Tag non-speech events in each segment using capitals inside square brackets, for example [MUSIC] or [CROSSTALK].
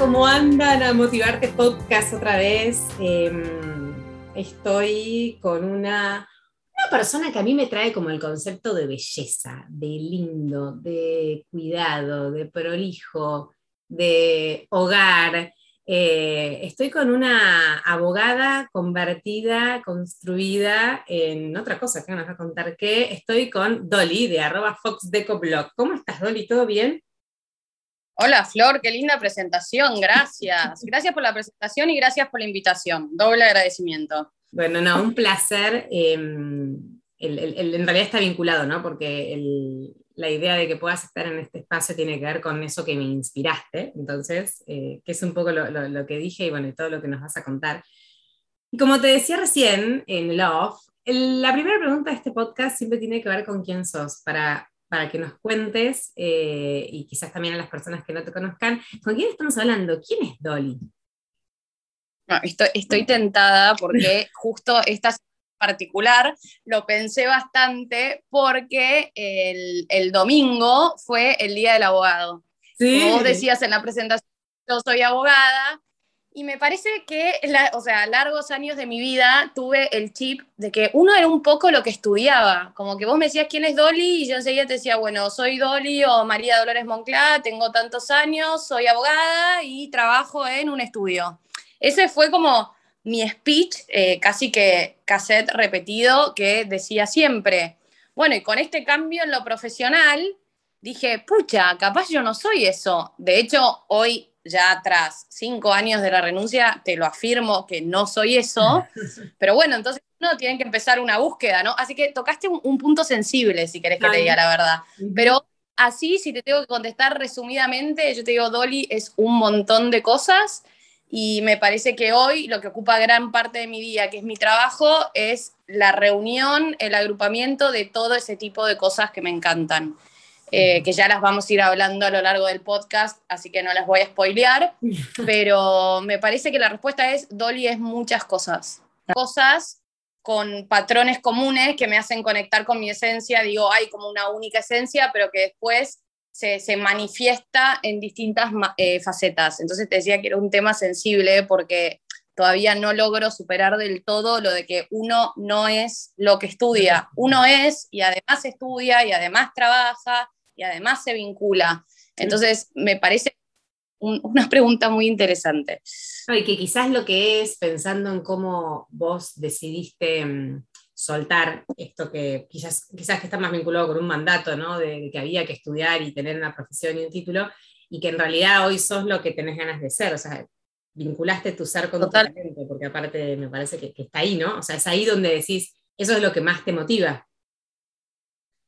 ¿cómo andan? A Motivarte Podcast otra vez. Em, estoy con una, una persona que a mí me trae como el concepto de belleza, de lindo, de cuidado, de prolijo, de hogar. Eh, estoy con una abogada convertida, construida en otra cosa que nos va a contar que estoy con Dolly de arroba foxdecoblog. ¿Cómo estás, Dolly? ¿Todo bien? Hola Flor, qué linda presentación, gracias. [LAUGHS] Gracias por la presentación y gracias por la invitación. Doble agradecimiento. Bueno, no, un placer. Em, en realidad está vinculado, ¿no? Porque la idea de que puedas estar en este espacio tiene que ver con eso que me inspiraste, entonces, eh, que es un poco lo, que dije y bueno, y todo lo que nos vas a contar. Y como te decía recién en Love, la primera pregunta de este podcast siempre tiene que ver con quién sos, para para que nos cuentes, eh, y quizás también a las personas que no te conozcan, ¿con quién estamos hablando? ¿Quién es Dolly? estoy, tentada porque [LAUGHS] justo esta particular lo pensé bastante porque el, domingo fue el Día del Abogado. Como vos decías en la presentación, yo soy abogada y me parece que, o sea, largos años de mi vida tuve el chip de que uno era un poco lo que estudiaba. Como que vos me decías quién es Dolly y yo enseguida te decía, bueno, soy Dolly o María Dolores Monclá, tengo tantos años, soy abogada y trabajo en un estudio. Ese fue como mi speech, eh, casi que cassette repetido, que decía siempre. Bueno, y con este cambio en lo profesional, dije, pucha, capaz yo no soy eso. De hecho, hoy ya tras cinco años de la renuncia, te lo afirmo que no soy eso, [LAUGHS] pero bueno, entonces uno tiene que empezar una búsqueda, ¿no? Así que tocaste un, punto sensible, si querés que te diga la verdad. Pero así, si te tengo que contestar resumidamente, yo te digo, Dolly, es un montón de cosas y me parece que hoy lo que ocupa gran parte de mi día, que es mi trabajo, es la reunión, el agrupamiento de todo ese tipo de cosas que me encantan. Eh, que ya las vamos a ir hablando a lo largo del podcast, así que no las voy a spoilear, [LAUGHS] pero me parece que la respuesta es, Dolly es muchas cosas. Cosas con patrones comunes que me hacen conectar con mi esencia, digo, hay como una única esencia, pero que después se, se manifiesta en distintas eh, facetas. Entonces te decía que era un tema sensible porque todavía no logro superar del todo lo de que uno no es lo que estudia, uno es y además estudia y además trabaja y además se vincula. Entonces, me parece una pregunta muy interesante. y que quizás lo que es, pensando en cómo vos decidiste mm, soltar esto que quizás, quizás que está más vinculado con un mandato, ¿no? De, que había que estudiar y tener una profesión y un título, y que en realidad hoy sos lo que tenés ganas de ser, o sea, vinculaste tu ser con tu talento, porque aparte me parece que, que, está ahí, ¿no? O sea, es ahí donde decís, eso es lo que más te motiva.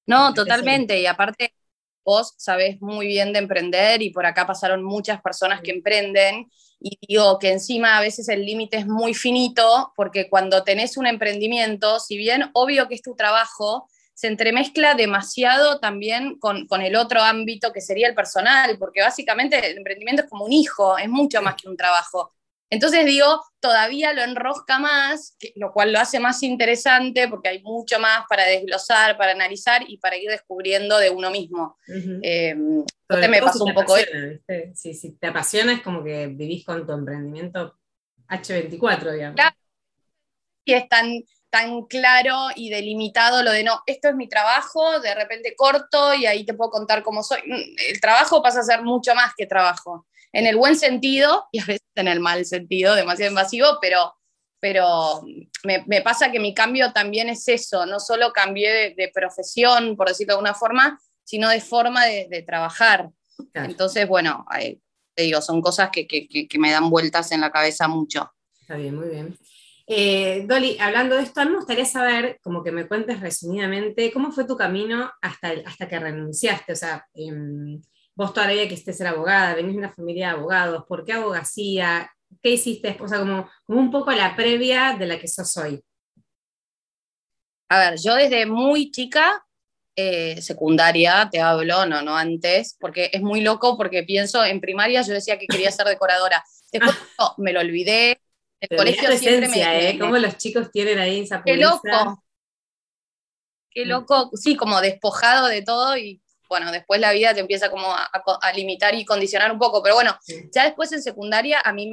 No, totalmente, y aparte vos sabés muy bien de emprender y por acá pasaron muchas personas que emprenden. Y digo que encima a veces el límite es muy finito porque cuando tenés un emprendimiento, si bien obvio que es tu trabajo, se entremezcla demasiado también con, con, el otro ámbito que sería el personal, porque básicamente el emprendimiento es como un hijo, es mucho más que un trabajo. Entonces digo, todavía lo enrosca más, lo cual lo hace más interesante porque hay mucho más para desglosar, para analizar y para ir descubriendo de uno mismo. Eh, entonces me pasó un poco Si, te apasiona es como que vivís con tu emprendimiento H24, digamos. Claro. Y es tan, tan claro y delimitado lo de no, esto es mi trabajo, de repente corto y ahí te puedo contar cómo soy. Mm, el trabajo pasa a ser mucho más que trabajo en el buen sentido y a veces en el mal sentido, demasiado invasivo, pero, pero me, pasa que mi cambio también es eso, no solo cambié de, profesión, por decirlo de alguna forma, sino de forma de, trabajar. Entonces, bueno, te digo, son cosas que, me dan vueltas en la cabeza mucho. Está bien, muy bien. Eh, Dolly, hablando de esto, me gustaría saber, como que me cuentes resumidamente, cómo fue tu camino hasta, hasta que renunciaste. O sea, em, vos todavía que estés ser abogada, venís de una familia de abogados, ¿por qué abogacía? ¿Qué hiciste? O sea, como, como un poco la previa de la que sos hoy. A ver, yo desde muy chica, eh, secundaria, te hablo, no, no antes, porque es muy loco, porque pienso, en primaria yo decía que quería ser decoradora. Después me lo olvidé. El colegio siempre me, ¿eh? ¿Cómo los chicos tienen ahí esa Qué loco. Qué loco, sí, como despojado de todo y bueno, después la vida te empieza como a, limitar y condicionar un poco, pero bueno, ya después en secundaria a mí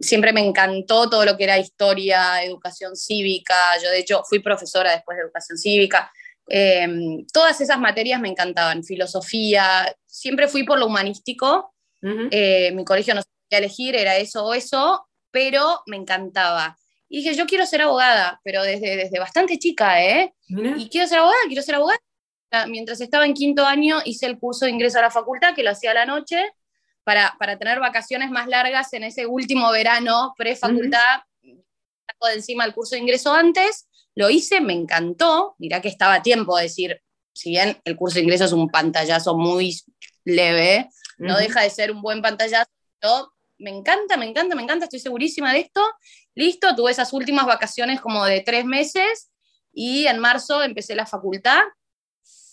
siempre me encantó todo lo que era historia, educación cívica, yo de hecho fui profesora después de educación cívica, em, todas esas materias me encantaban, filosofía, siempre fui por lo humanístico, eh, mi colegio no sabía elegir, era eso o eso, pero me encantaba. Y dije, yo quiero ser abogada, pero desde, desde bastante chica, ¿eh? Y quiero ser abogada, quiero ser abogada. Mientras estaba en quinto año hice el curso de ingreso a la facultad, que lo hacía a la noche, para, para tener vacaciones más largas en ese último verano pre-facultad. Saco de encima el curso de ingreso antes, lo hice, me encantó. Mirá que estaba a tiempo de decir, si bien el curso de ingreso es un pantallazo muy leve, no deja de ser un buen pantallazo. me encanta, me encanta, me encanta, estoy segurísima de esto. Listo, tuve esas últimas vacaciones como de tres meses y en marzo empecé la facultad.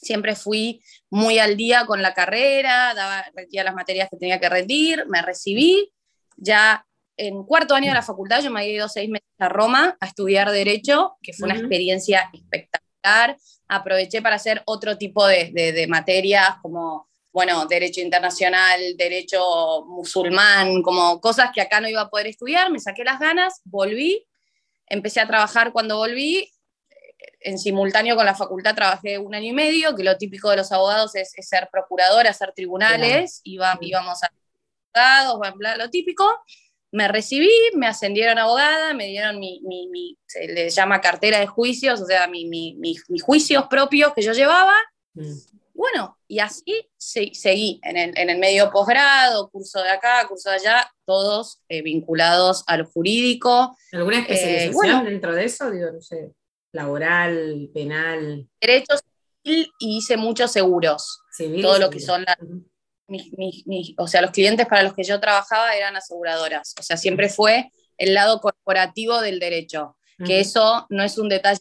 Siempre fui muy al día con la carrera, daba, las materias que tenía que rendir, me recibí. Ya en cuarto año de la facultad yo me había ido seis meses a Roma a estudiar Derecho, que fue una experiencia espectacular. Aproveché para hacer otro tipo de, de materias como bueno, derecho internacional, derecho musulmán, como cosas que acá no iba a poder estudiar, me saqué las ganas, volví, empecé a trabajar cuando volví, en simultáneo con la facultad trabajé un año y medio, que lo típico de los abogados es, ser procuradora, hacer tribunales, íbamos a abogados, lo típico. Me recibí, me ascendieron abogada, me dieron mi, se le llama cartera de juicios, o sea, mis juicios propios que yo llevaba. Mm. Bueno, y así seguí en el, medio posgrado, curso de acá, curso de allá, todos eh, vinculados al jurídico. ¿Alguna eh, especialización dentro de eso? Digo, no sé, laboral, penal. Derecho civil y hice muchos seguros. todo lo que son las. o sea, los clientes para los que yo trabajaba eran aseguradoras. O sea, siempre fue el lado corporativo del derecho, que eso no es un detalle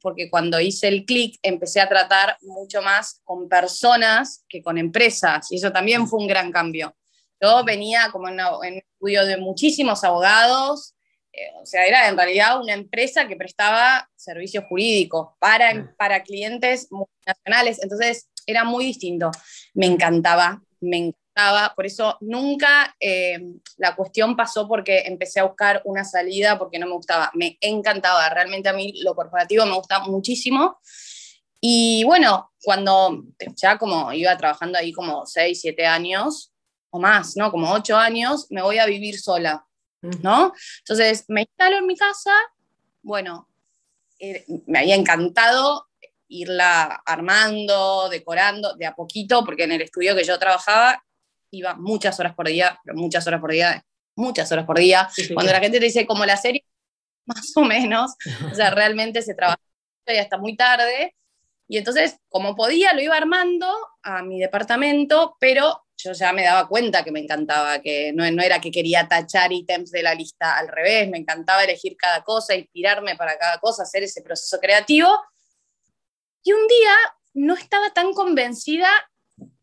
porque cuando hice el clic empecé a tratar mucho más con personas que con empresas y eso también fue un gran cambio. Yo venía como en, un estudio de muchísimos abogados, eh, o sea, era en realidad una empresa que prestaba servicios jurídicos para, para clientes multinacionales, entonces era muy distinto. Me encantaba, me encantaba por eso nunca eh, la cuestión pasó porque empecé a buscar una salida porque no me gustaba, me encantaba, realmente a mí lo corporativo me gusta muchísimo. Y bueno, cuando ya como iba trabajando ahí como 6, 7 años o más, ¿no? Como 8 años, me voy a vivir sola, ¿no? Entonces me instalo en mi casa, bueno, eh, me había encantado irla armando, decorando de a poquito, porque en el estudio que yo trabajaba iba muchas horas por día, pero muchas horas por día, muchas horas por día. Cuando la gente te dice como la serie, [LAUGHS] más o menos, o sea, [LAUGHS] realmente se trabajaba y hasta muy tarde. Y entonces, como podía, lo iba armando a mi departamento, pero yo ya me daba cuenta que me encantaba, que no, no era que quería tachar ítems de la lista, al revés, me encantaba elegir cada cosa, inspirarme para cada cosa, hacer ese proceso creativo. Y un día no estaba tan convencida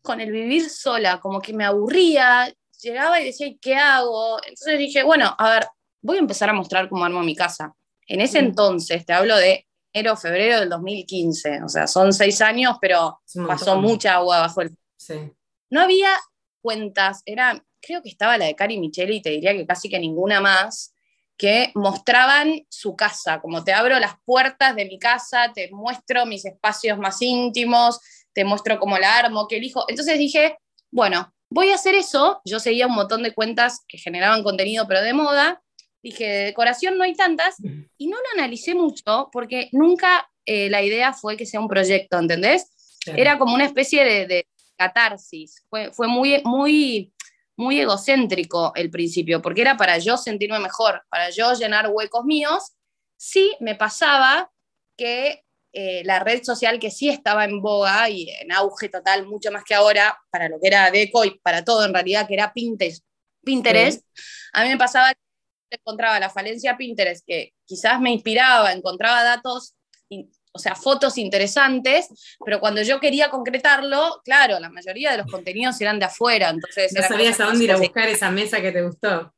con el vivir sola, como que me aburría, llegaba y decía, ¿qué hago? Entonces dije, bueno, a ver, voy a empezar a mostrar cómo armo mi casa. En ese entonces, te hablo de enero, febrero del 2015, o sea, son seis años, pero pasó mucha agua bajo el... No había cuentas, era, creo que estaba la de Cari Micheli, y te diría que casi que ninguna más, que mostraban su casa, como te abro las puertas de mi casa, te muestro mis espacios más íntimos, te muestro cómo la armo, qué elijo. Entonces dije, bueno, voy a hacer eso. Yo seguía un montón de cuentas que generaban contenido, pero de moda. Dije, de decoración no hay tantas. Y no lo analicé mucho porque nunca eh, la idea fue que sea un proyecto, ¿entendés? Era como una especie de, catarsis. Fue, fue muy, muy, muy egocéntrico el principio, porque era para yo sentirme mejor, para yo llenar huecos míos. Sí me pasaba que eh, la red social que sí estaba en boga y en auge total, mucho más que ahora, para lo que era Deco y para todo en realidad, que era Pinterest. Pinterest, a mí me pasaba que encontraba la falencia Pinterest, que quizás me inspiraba, encontraba datos, o sea, fotos interesantes, pero cuando yo quería concretarlo, claro, la mayoría de los contenidos eran de afuera, entonces... No sabías a dónde ir a buscar esa mesa que te gustó.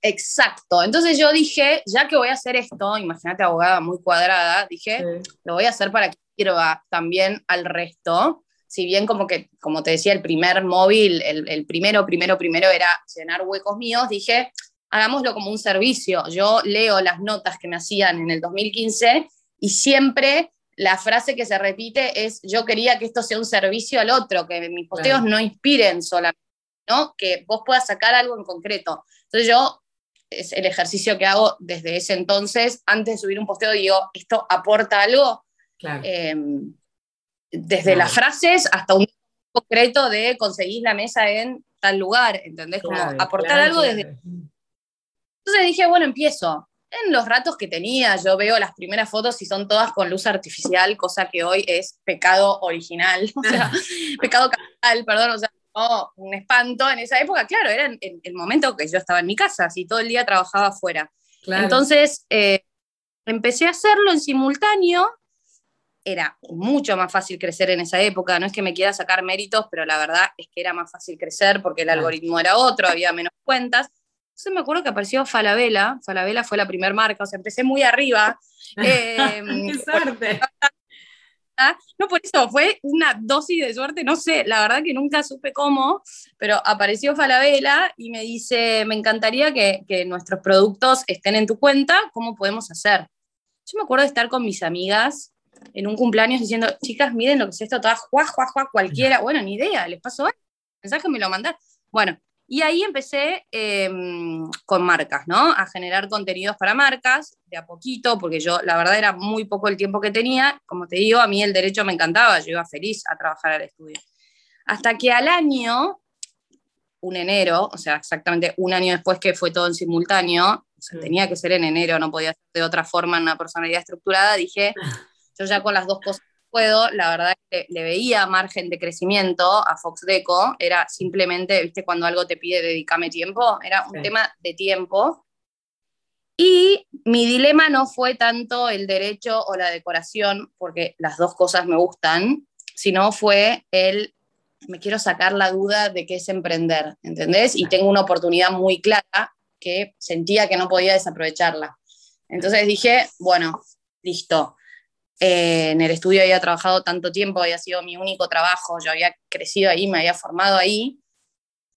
Exacto. Entonces yo dije, ya que voy a hacer esto, imagínate abogada muy cuadrada, dije, lo voy a hacer para que sirva también al resto. Si bien como que, como te decía, el primer móvil, el, el primero, primero, primero era llenar huecos míos, dije, hagámoslo como un servicio. Yo leo las notas que me hacían en el 2015 y siempre la frase que se repite es, yo quería que esto sea un servicio al otro, que mis posteos no inspiren solamente, ¿no? que vos puedas sacar algo en concreto. Entonces yo, es el ejercicio que hago desde ese entonces, antes de subir un posteo, digo, ¿esto aporta algo? Em, desde las frases hasta un concreto de conseguir la mesa en tal lugar, ¿entendés? Como aportar algo desde... Entonces dije, bueno, empiezo en los ratos que tenía, yo veo las primeras fotos y son todas con luz artificial, cosa que hoy es pecado original, [LAUGHS] o sea, [LAUGHS] pecado capital, perdón, o sea, un espanto. En esa época, claro, era el, momento que yo estaba en mi casa, así todo el día trabajaba afuera. Entonces, eh, empecé a hacerlo en simultáneo. Era mucho más fácil crecer en esa época. No es que me quiera sacar méritos, pero la verdad es que era más fácil crecer porque el algoritmo era otro, había menos cuentas. Entonces me acuerdo que apareció Falabella, Falabella fue la primera marca, o sea, empecé muy arriba. [LAUGHS] Em, ¡Qué suerte! [LAUGHS] no por eso, fue una dosis de suerte, no sé, la verdad que nunca supe cómo, pero apareció Falabella y me dice, me encantaría que, que nuestros productos estén en tu cuenta, ¿cómo podemos hacer? Yo me acuerdo de estar con mis amigas en un cumpleaños diciendo, chicas, miren lo que es esto, todas, juá, juá, juá, cualquiera, bueno, ni idea, les pasó algo, mensaje me lo mandaron. Bueno, y ahí empecé em, con marcas, ¿no? A generar contenidos para marcas, de a poquito, porque yo, la verdad, era muy poco el tiempo que tenía. Como te digo, a mí el derecho me encantaba, yo iba feliz a trabajar al estudio. Hasta que al año, un enero, o sea, exactamente un año después que fue todo en simultáneo, o sea, mm. tenía que ser en enero, no podía ser de otra forma en una personalidad estructurada, dije, [LAUGHS] yo ya con las dos cosas puedo, la verdad que le veía margen de crecimiento a Fox Deco, era simplemente, viste, cuando algo te pide dedícame tiempo, era un tema de tiempo. Y mi dilema no fue tanto el derecho o la decoración, porque las dos cosas me gustan, sino fue el, me quiero sacar la duda de qué es emprender, ¿entendés? Y tengo una oportunidad muy clara que sentía que no podía desaprovecharla. Entonces dije, bueno, listo, eh, en el estudio había trabajado tanto tiempo, había sido mi único trabajo, yo había crecido ahí, me había formado ahí,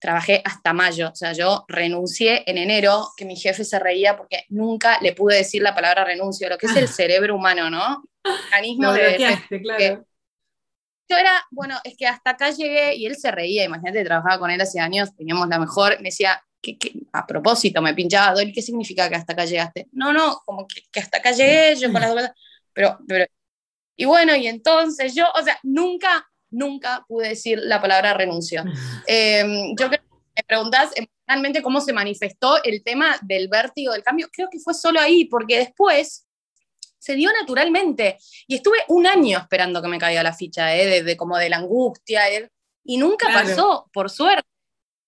trabajé hasta mayo, o sea, yo renuncié en enero, que mi jefe se reía porque nunca le pude decir la palabra renuncio, lo que es el [LAUGHS] cerebro humano, ¿no? Mecanismo de... claro. Yo era, bueno, es que hasta acá llegué y él se reía, imagínate, trabajaba con él hace años, teníamos la mejor, me decía, a propósito, me pinchaba, Dori, ¿qué significa que hasta acá llegaste? No, no, como que, que hasta acá llegué, yo con las dos pero, pero, y bueno, y entonces yo, o sea, nunca, nunca pude decir la palabra renuncio. [LAUGHS] Em, yo creo que me preguntás emocionalmente cómo se manifestó el tema del vértigo del cambio, creo que fue solo ahí, porque después se dio naturalmente. Y estuve un año esperando que me caiga la ficha, ¿eh? de, como de la angustia, ¿eh? y nunca pasó, por suerte.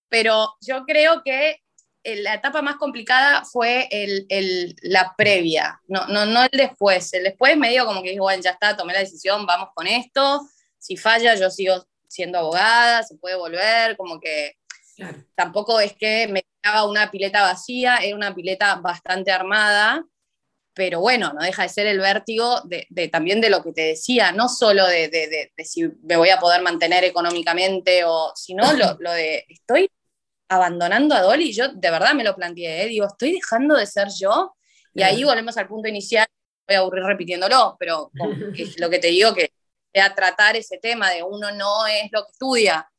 Pero yo creo que la etapa más complicada fue el, la previa, no, no, no el después. El después medio como que dije, bueno, ya está, tomé la decisión, vamos con esto. Si falla, yo sigo siendo abogada, se puede volver, como que tampoco es que me quedaba una pileta vacía, era una pileta bastante armada, pero bueno, no deja de ser el vértigo de, también de lo que te decía, no solo de, de, si me voy a poder mantener económicamente, o sino lo, lo de estoy abandonando a Dolly, yo de verdad me lo planteé, ¿eh? digo, estoy dejando de ser yo, y ahí volvemos al punto inicial, voy a aburrir repitiéndolo, pero es [LAUGHS] lo que te digo, que a tratar ese tema de uno no es lo que estudia,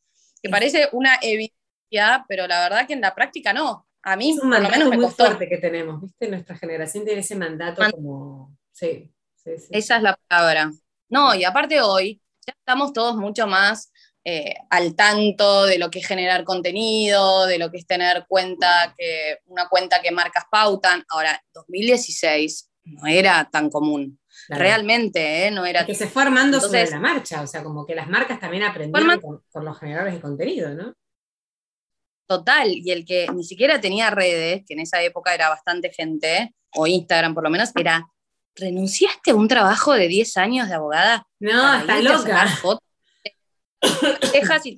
que parece una evidencia, pero la verdad que en la práctica no. A mí, por lo menos, me muy costó. fuerte que tenemos, ¿viste? Nuestra generación tiene ese mandato como. Sí, sí, sí. Esa es la palabra. No, y aparte hoy, ya estamos todos mucho más eh, al tanto de lo que es generar contenido, de lo que es tener cuenta que, una cuenta que marcas pautan. Ahora, 2016 no era tan común. Realmente, ¿eh? no era. Que se fue armando sobre la marcha, o sea, como que las marcas también aprendieron con, los generadores de contenido, ¿no? Total, y el que ni siquiera tenía redes, que en esa época era bastante gente, o Instagram por lo menos, era, ¿renunciaste a un trabajo de 10 años de abogada? No, está loca dejas y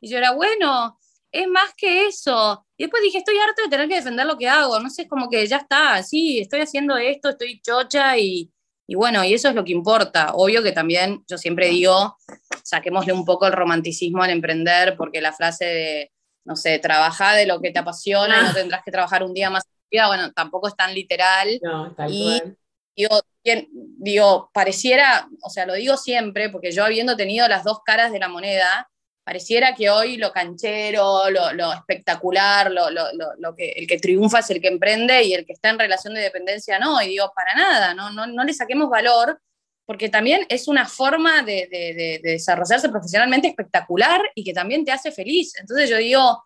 Y yo era, bueno, es más que eso. Y después dije, estoy harto de tener que defender lo que hago, no sé, es como que ya está, sí, estoy haciendo esto, estoy chocha y, y bueno, y eso es lo que importa. Obvio que también yo siempre digo, saquémosle un poco el romanticismo al emprender, porque la frase de, no sé, trabaja de lo que te apasiona no ah. tendrás que trabajar un día más, bueno, tampoco es tan literal. No, tal y digo, digo, pareciera, o sea, lo digo siempre, porque yo habiendo tenido las dos caras de la moneda, pareciera que hoy lo canchero, lo, espectacular, lo, que, el que triunfa es el que emprende y el que está en relación de dependencia no. Y digo, para nada, no, no, no le saquemos valor, porque también es una forma de, de, desarrollarse profesionalmente espectacular y que también te hace feliz. Entonces yo digo,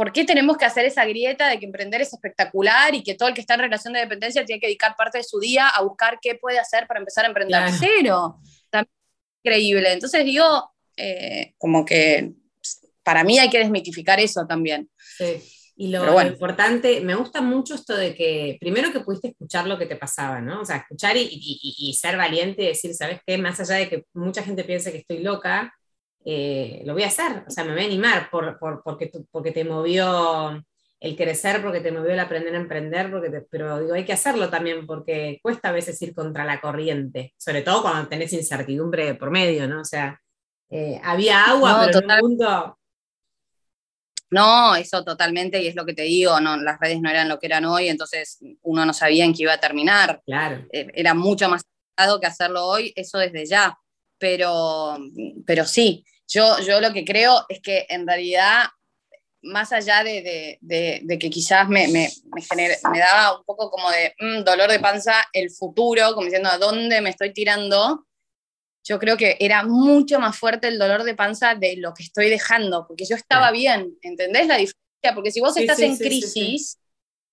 ¿por qué tenemos que hacer esa grieta de que emprender es espectacular y que todo el que está en relación de dependencia tiene que dedicar parte de su día a buscar qué puede hacer para empezar a emprender? Cero. También increíble. Entonces digo, eh, como que para mí hay que desmitificar eso también. Sí. Y lo, importante, me gusta mucho esto de que, primero que pudiste escuchar lo que te pasaba, ¿no? O sea, escuchar y, ser valiente y decir, ¿sabes qué? Más allá de que mucha gente piense que estoy loca, eh, lo voy a hacer, o sea, me voy a animar por, porque, porque te movió el crecer, porque te movió el aprender a emprender, porque pero digo, hay que hacerlo también porque cuesta a veces ir contra la corriente, sobre todo cuando tenés incertidumbre por medio, ¿no? O sea, eh, había agua, pero en un punto... No, eso totalmente, y es lo que te digo, no, las redes no eran lo que eran hoy, entonces uno no sabía en qué iba a terminar. Claro. Eh, era mucho más que hacerlo hoy, eso desde ya. Pero, pero sí, yo, yo lo que creo es que en realidad, más allá de, que quizás me, me, me, daba un poco como de mm, dolor de panza el futuro, como diciendo a dónde me estoy tirando, yo creo que era mucho más fuerte el dolor de panza de lo que estoy dejando, porque yo estaba bien, ¿entendés la diferencia? Porque si vos estás en crisis,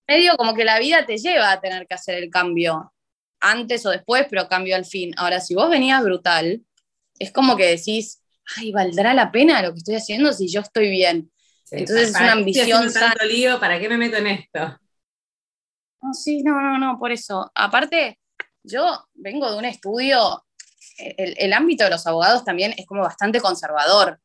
medio como que la vida te lleva a tener que hacer el cambio, antes o después, pero cambio al fin. Ahora, si vos venías brutal, es como que decís, ay, ¿valdrá la pena lo que estoy haciendo si yo estoy bien? Entonces es una ambición. tanto lío, ¿Para qué me meto en esto? No, sí, no, no, no, por eso. Aparte, yo vengo de un estudio el, ámbito de los abogados también es como bastante conservador.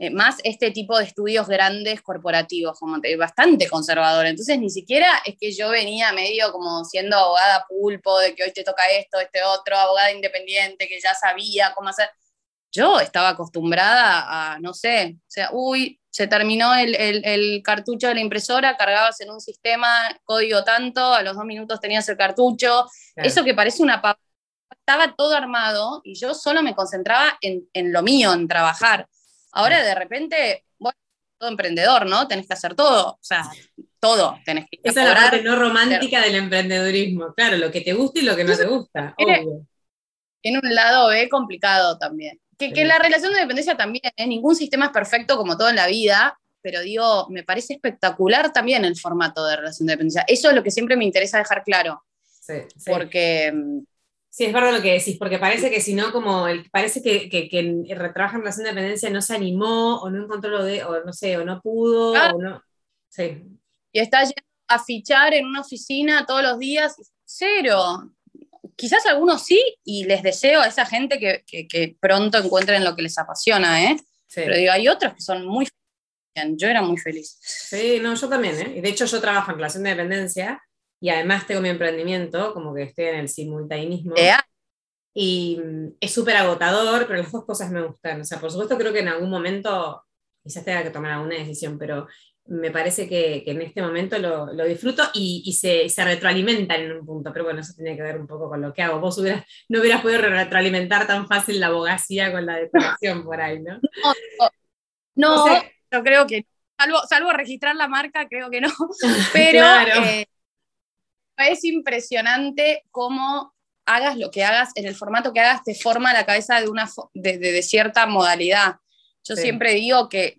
Eh, más este tipo de estudios grandes corporativos, como te, bastante conservador. Entonces, ni siquiera es que yo venía medio como siendo abogada pulpo, de que hoy te toca esto, este otro, abogada independiente, que ya sabía cómo hacer. Yo estaba acostumbrada a, no sé, o sea, uy, se terminó el, cartucho de la impresora, cargabas en un sistema, código tanto, a los dos minutos tenías el cartucho. Eso que parece una papa estaba todo armado y yo solo me concentraba en, en lo mío, en trabajar. Ahora de repente, bueno, todo emprendedor, ¿no? Tenés que hacer todo, o sea, todo. Tenés que Esa es la parte no romántica del emprendedurismo, claro, lo que te gusta y lo que no te gusta. Tiene, tiene un lado B complicado también. Que, que la relación de dependencia también, ¿eh? ningún sistema es perfecto como todo en la vida, pero digo, me parece espectacular también el formato de relación de dependencia. Eso es lo que siempre me interesa dejar claro. Sí, sí. Porque mm, Sí, es verdad lo que decís, porque parece que si no, como el, parece que, que, que en trabaja en relación de dependencia no se animó, o no encontró lo de, o no sé, o no pudo, ah. o no. Sí. Y está yendo a fichar en una oficina todos los días, cero. Quizás algunos sí, y les deseo a esa gente que, que, pronto encuentren lo que les apasiona, ¿eh? Pero digo, hay otros que son muy yo era muy feliz. Sí, no, yo también, ¿eh? De hecho, yo trabajo en relación de dependencia y además tengo mi emprendimiento, como que estoy en el simultaneismo. Y mm, es súper agotador, pero las dos cosas me gustan. O sea, por supuesto creo que en algún momento quizás tenga que tomar alguna decisión, pero me parece que, que en este momento lo, lo disfruto y, y se, se, retroalimentan en un punto, pero bueno, eso tiene que ver un poco con lo que hago. Vos no hubieras podido retroalimentar tan fácil la abogacía con la decoración por ahí, ¿no? No, no, yo creo que, salvo, salvo registrar la marca, creo que no, [LAUGHS] pero... Claro. Eh, es impresionante cómo hagas lo que hagas, en el formato que hagas, te forma la cabeza de, una, de, cierta modalidad. Yo siempre digo que,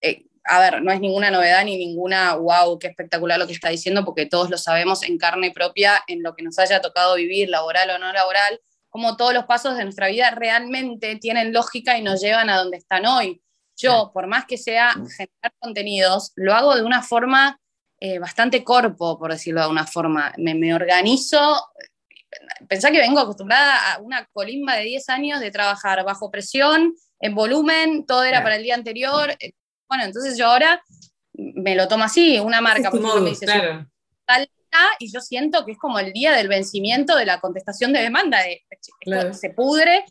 eh, a ver, no es ninguna novedad ni ninguna, wow, qué espectacular lo que está diciendo, porque todos lo sabemos en carne propia, en lo que nos haya tocado vivir, laboral o no laboral, como todos los pasos de nuestra vida realmente tienen lógica y nos llevan a donde están hoy. Yo, por más que sea generar contenidos, lo hago de una forma eh, bastante corpo, por decirlo de alguna forma. Me, organizo, pensá que vengo acostumbrada a una colimba de 10 años de trabajar bajo presión, en volumen, todo era para el día anterior. Bueno, entonces yo ahora me lo tomo así, una marca, por ejemplo, me dice, claro. tal y yo siento que es como el día del vencimiento de la contestación de demanda, de, esto se pudre.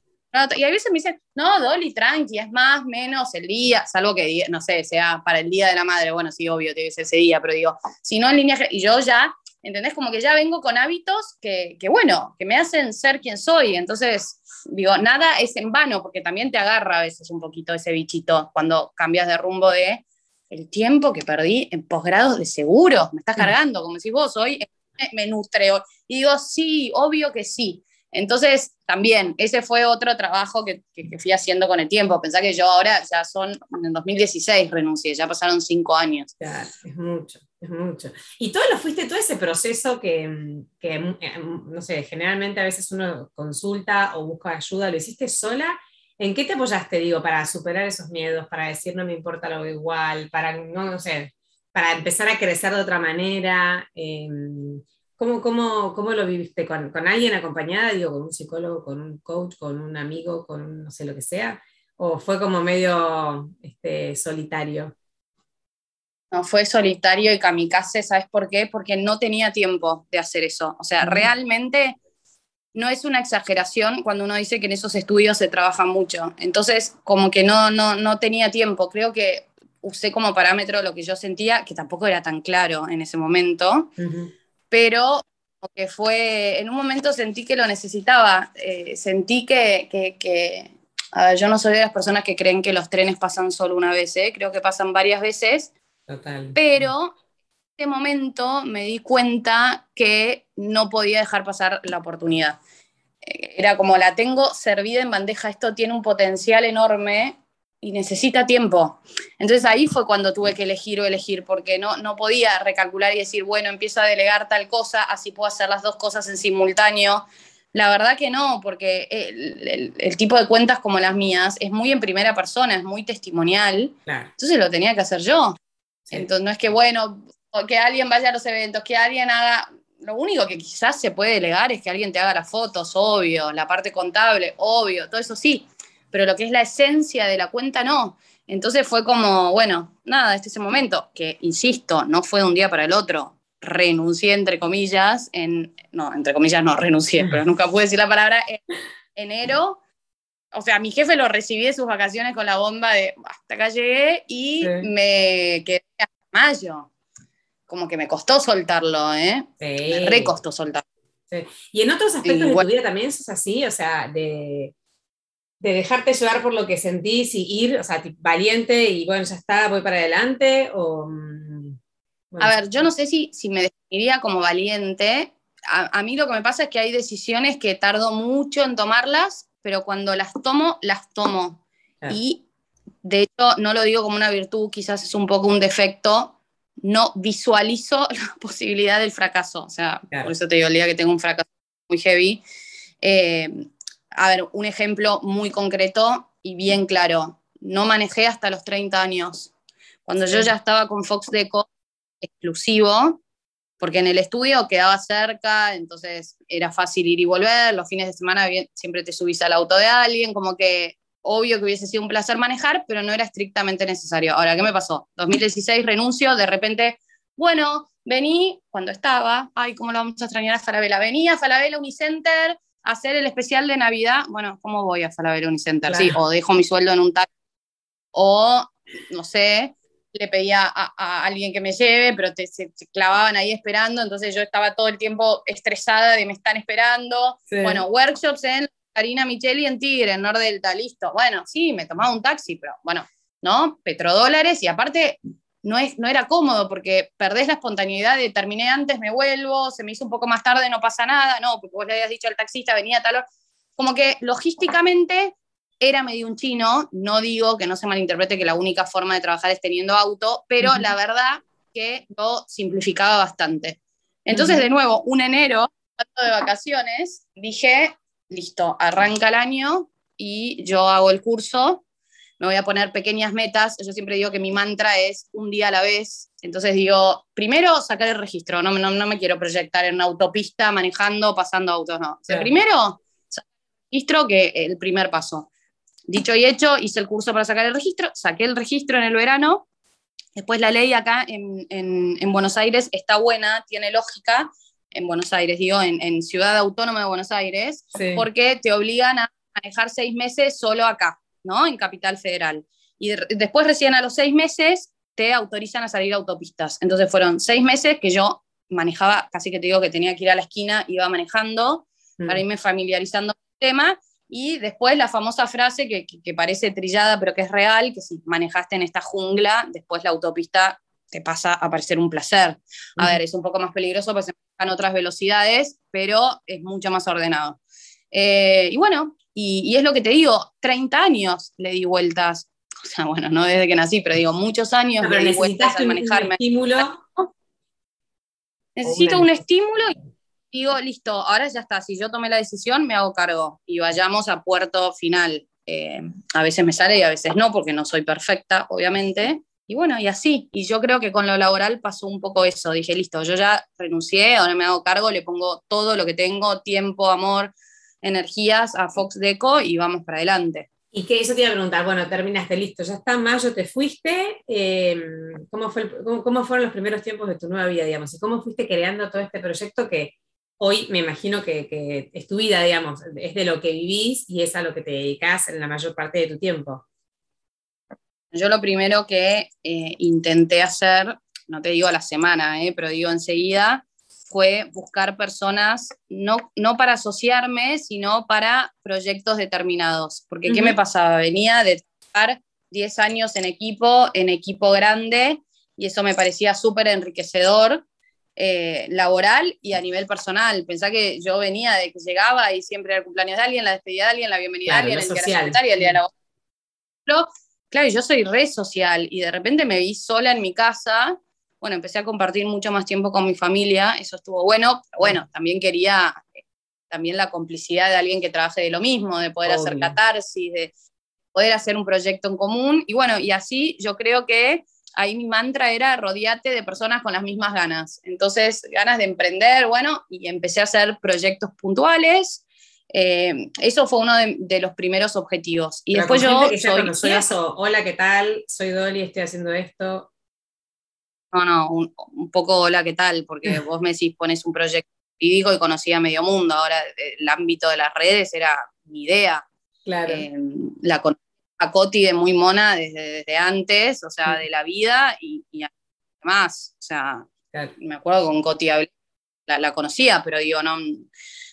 Y a veces me dicen, no, Dolly, tranqui, es más, menos el día, salvo que, no sé, sea para el Día de la Madre, bueno, sí, obvio, tiene que ser ese día, pero digo, si no en línea, y yo ya, ¿entendés? Como que ya vengo con hábitos que, que, bueno, que me hacen ser quien soy, entonces, digo, nada es en vano, porque también te agarra a veces un poquito ese bichito cuando cambias de rumbo de, el tiempo que perdí en posgrados de seguro, me estás cargando, como decís vos, hoy me nutre. Y digo, sí, obvio que sí. Entonces, también, ese fue otro trabajo que, que, fui haciendo con el tiempo. Pensá que yo ahora ya son, en 2016 renuncié, ya pasaron cinco años. Claro, es mucho, es mucho. Y todo lo fuiste, todo ese proceso que, que, no sé, generalmente a veces uno consulta o busca ayuda, ¿lo hiciste sola? ¿En qué te apoyaste, digo, para superar esos miedos, para decir no me importa lo igual, para, no, sé, para empezar a crecer de otra manera? Em, ¿cómo, cómo, cómo, lo viviste? ¿Con, ¿Con, alguien acompañada, digo, con un psicólogo, con un coach, con un amigo, con no sé lo que sea? ¿O fue como medio este, solitario? No, fue solitario y kamikaze, ¿sabes por qué? Porque no tenía tiempo de hacer eso. O sea, realmente no es una exageración cuando uno dice que en esos estudios se trabaja mucho. Entonces, como que no, no, no tenía tiempo. Creo que usé como parámetro lo que yo sentía, que tampoco era tan claro en ese momento, pero que fue, en un momento sentí que lo necesitaba, eh, sentí que, que, a ver, yo no soy de las personas que creen que los trenes pasan solo una vez, ¿eh? creo que pasan varias veces, Total. pero en ese momento me di cuenta que no podía dejar pasar la oportunidad. Eh, era como la tengo servida en bandeja, esto tiene un potencial enorme y necesita tiempo. Entonces ahí fue cuando tuve que elegir o elegir, porque no, no podía recalcular y decir, bueno, empiezo a delegar tal cosa, así puedo hacer las dos cosas en simultáneo. La verdad que no, porque el, tipo de cuentas como las mías es muy en primera persona, es muy testimonial. Entonces lo tenía que hacer yo. Entonces no es que, bueno, que alguien vaya a los eventos, que alguien haga, lo único que quizás se puede delegar es que alguien te haga las fotos, obvio, la parte contable, obvio, todo eso sí, pero lo que es la esencia de la cuenta no. Entonces fue como, bueno, nada, este es el momento, que insisto, no fue de un día para el otro. Renuncié, entre comillas, en, no, entre comillas no, renuncié, pero nunca pude decir la palabra, en enero. O sea, mi jefe lo recibí de sus vacaciones con la bomba de hasta acá llegué y me quedé hasta mayo como que me costó soltarlo, ¿eh? Me re costó soltarlo. Y en otros aspectos de tu vida también sos así, o sea, de, dejarte llevar por lo que sentís y ir, o sea, valiente y bueno, ya está, voy para adelante, o... Mm, a ver, yo no sé si, si me definiría como valiente. A, mí lo que me pasa es que hay decisiones que tardo mucho en tomarlas, pero cuando las tomo, las tomo. Y de hecho, no lo digo como una virtud, quizás es un poco un defecto, no visualizo [LAUGHS] la posibilidad del fracaso. O sea, por eso te digo, el día que tengo un fracaso muy heavy. Eh, a ver, un ejemplo muy concreto y bien claro. No manejé hasta los 30 años. Cuando yo ya estaba con Fox Deco exclusivo, porque en el estudio quedaba cerca, entonces era fácil ir y volver, los fines de semana siempre te subís al auto de alguien, como que obvio que hubiese sido un placer manejar, pero no era estrictamente necesario. Ahora, ¿qué me pasó? 2016 renuncio, de repente, bueno, vení cuando estaba, ay, ¿cómo lo vamos a extrañar a Falabella? Venía a Falabella Unicenter a hacer el especial de Navidad, bueno, ¿cómo voy a Falabella Unicenter? Sí, o dejo mi sueldo en un taxi, o, no sé, le pedía a, alguien que me lleve, pero te, se, clavaban ahí esperando, entonces yo estaba todo el tiempo estresada de me están esperando. Bueno, workshops en Karina Micheli en Tigre, en Nordelta, listo. Bueno, sí, me tomaba un taxi, pero bueno, ¿no? Petrodólares y aparte no, es, no era cómodo porque perdés la espontaneidad de terminé antes, me vuelvo, se me hizo un poco más tarde, no pasa nada, no, porque vos le habías dicho al taxista, venía tal hora. Como que logísticamente era medio un chino, no digo que no se malinterprete que la única forma de trabajar es teniendo auto, pero la verdad que lo simplificaba bastante. Entonces, de nuevo, un enero, de vacaciones, dije, listo, arranca el año y yo hago el curso, me voy a poner pequeñas metas, yo siempre digo que mi mantra es un día a la vez, entonces digo, primero sacar el registro, no, no, me quiero proyectar en una autopista manejando, pasando autos, no. primero, registro, que el primer paso. Dicho y hecho, hice el curso para sacar el registro, saqué el registro en el verano Después la ley acá en, Buenos Aires está buena, tiene lógica, en Buenos Aires, digo, en, Ciudad Autónoma de Buenos Aires, porque te obligan a manejar seis meses solo acá, ¿no? En Capital Federal. Y después recién a los seis meses te autorizan a salir a autopistas. Entonces fueron seis meses que yo manejaba, casi que te digo que tenía que ir a la esquina, iba manejando mm. para irme familiarizando con el tema. Y después la famosa frase que, parece trillada, pero que es real, que si manejaste en esta jungla, después la autopista te pasa a parecer un placer. A ver, es un poco más peligroso porque se manejan otras velocidades, pero es mucho más ordenado. Eh, y bueno, y, es lo que te digo, 30 años le di vueltas. O sea, bueno, no desde que nací, pero digo, muchos años le di vueltas al manejarme. Un estímulo. Necesito un estímulo y digo, listo, ahora ya está, si yo tomé la decisión, me hago cargo y vayamos a puerto final. Eh, a veces me sale y a veces no, porque no soy perfecta, obviamente. Y bueno, y así. Y yo creo que con lo laboral pasó un poco eso. Dije, listo, yo ya renuncié, ahora me hago cargo, le pongo todo lo que tengo, tiempo, amor, energías a Fox Deco y vamos para adelante. Y que eso te iba a preguntar, bueno, terminaste, listo, ya está, mayo te fuiste, eh, ¿cómo, fue cómo, fueron los primeros tiempos de tu nueva vida, digamos? ¿Y cómo fuiste creando todo este proyecto que hoy me imagino que, es tu vida, digamos, es de lo que vivís y es a lo que te dedicas en la mayor parte de tu tiempo. Yo lo primero que eh, intenté hacer, no te digo a la semana, eh, pero digo enseguida, fue buscar personas, no, no para asociarme, sino para proyectos determinados. Porque ¿qué me pasaba? Venía de trabajar 10 años en equipo, en equipo grande, y eso me parecía súper enriquecedor eh, laboral y a nivel personal. Pensá que yo venía de que llegaba y siempre era el cumpleaños de alguien, la despedida de alguien, la bienvenida de alguien, el día de el día de la Claro, yo soy re social y de repente me vi sola en mi casa. Bueno, empecé a compartir mucho más tiempo con mi familia, eso estuvo bueno, pero bueno, también quería eh, también la complicidad de alguien que trabaje de lo mismo, de poder hacer catarsis, de poder hacer un proyecto en común. Y bueno, y así yo creo que ahí mi mantra era rodeate de personas con las mismas ganas. Entonces, ganas de emprender, bueno, y empecé a hacer proyectos puntuales. Eh, eso fue uno de, los primeros objetivos. Y después yo... soy, hola, ¿qué tal? Soy Dolly, estoy haciendo esto. No, no, un, poco hola, ¿qué tal? Porque [LAUGHS] vos me decís, pones un proyecto y digo y conocía medio mundo. Ahora, el ámbito de las redes era mi idea. Claro. Eh, la a Coti de muy mona desde, antes, o sea, de la vida y, y además, o sea, me acuerdo con Coti la, la, conocía, pero digo, no,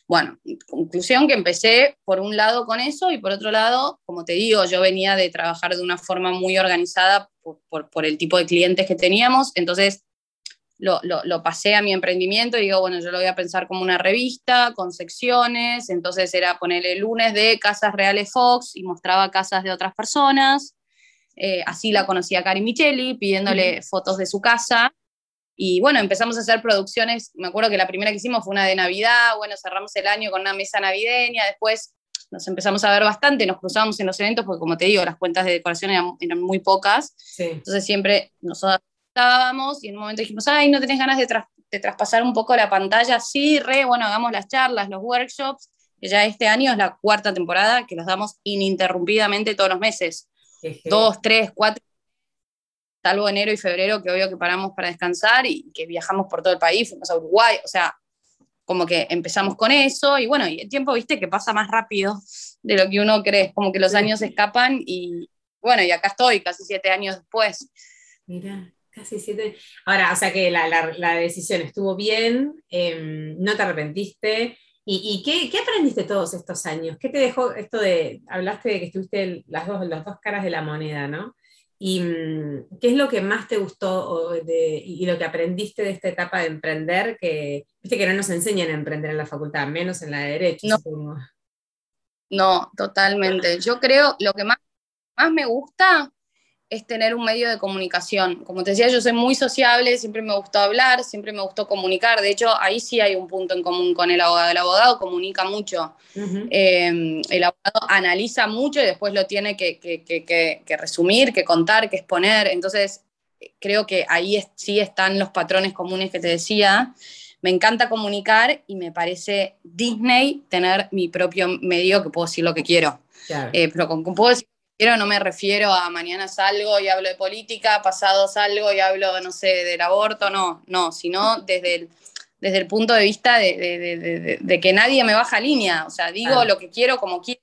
bueno, conclusión que empecé por un lado con eso y por otro lado, como te digo, yo venía de trabajar de una forma muy organizada por, por, por el tipo de clientes que teníamos, entonces lo, lo, pasé a mi emprendimiento y digo, bueno, yo lo voy a pensar como una revista con secciones, entonces era ponerle lunes de Casas Reales Fox y mostraba casas de otras personas. Eh, así la conocí a Cari Micheli, pidiéndole fotos de su casa. Y bueno, empezamos a hacer producciones, me acuerdo que la primera que hicimos fue una de Navidad, bueno, cerramos el año con una mesa navideña, después nos empezamos a ver bastante, nos cruzábamos en los eventos, porque como te digo, las cuentas de decoración eran, eran muy pocas, entonces siempre nosotros estábamos y en un momento dijimos, ay, ¿no tenés ganas de, traspasar un poco la pantalla? Sí, re, bueno, hagamos las charlas, los workshops, que ya este año es la cuarta temporada que los damos ininterrumpidamente todos los meses. Dos, tres, cuatro, salvo enero y febrero, que obvio que paramos para descansar y que viajamos por todo el país, fuimos a Uruguay, o sea, como que empezamos con eso y bueno, y el tiempo, viste, que pasa más rápido de lo que uno cree, como que los años escapan y bueno, y acá estoy, casi siete años después. Mira. Casi siete. Ahora, o sea que la, decisión estuvo bien, em, no te arrepentiste. ¿Y, qué, aprendiste todos estos años? ¿Qué te dejó esto de, hablaste de que estuviste las dos, las dos caras de la moneda, ¿no? ¿Y mm, qué es lo que más te gustó y lo que aprendiste de esta etapa de emprender? Que viste que no nos enseñan a emprender en la facultad, menos en la de Derecho. No, no totalmente. Yo creo lo que más, más me gusta es tener un medio de comunicación. Como te decía, yo soy muy sociable, siempre me gustó hablar, siempre me gustó comunicar. De hecho, ahí sí hay un punto en común con el abogado. El abogado comunica mucho. Eh, el abogado analiza mucho y después lo tiene que, resumir, que contar, que exponer. Entonces, creo que ahí sí están los patrones comunes que te decía. Me encanta comunicar y me parece Disney tener mi propio medio que puedo decir lo que quiero. Eh, pero con, puedo decir quiero no me refiero a mañana salgo y hablo de política, pasado salgo y hablo, no sé, del aborto, no, no, sino desde el, desde el punto de vista de, que nadie me baja línea, o sea, digo lo que quiero como quiero.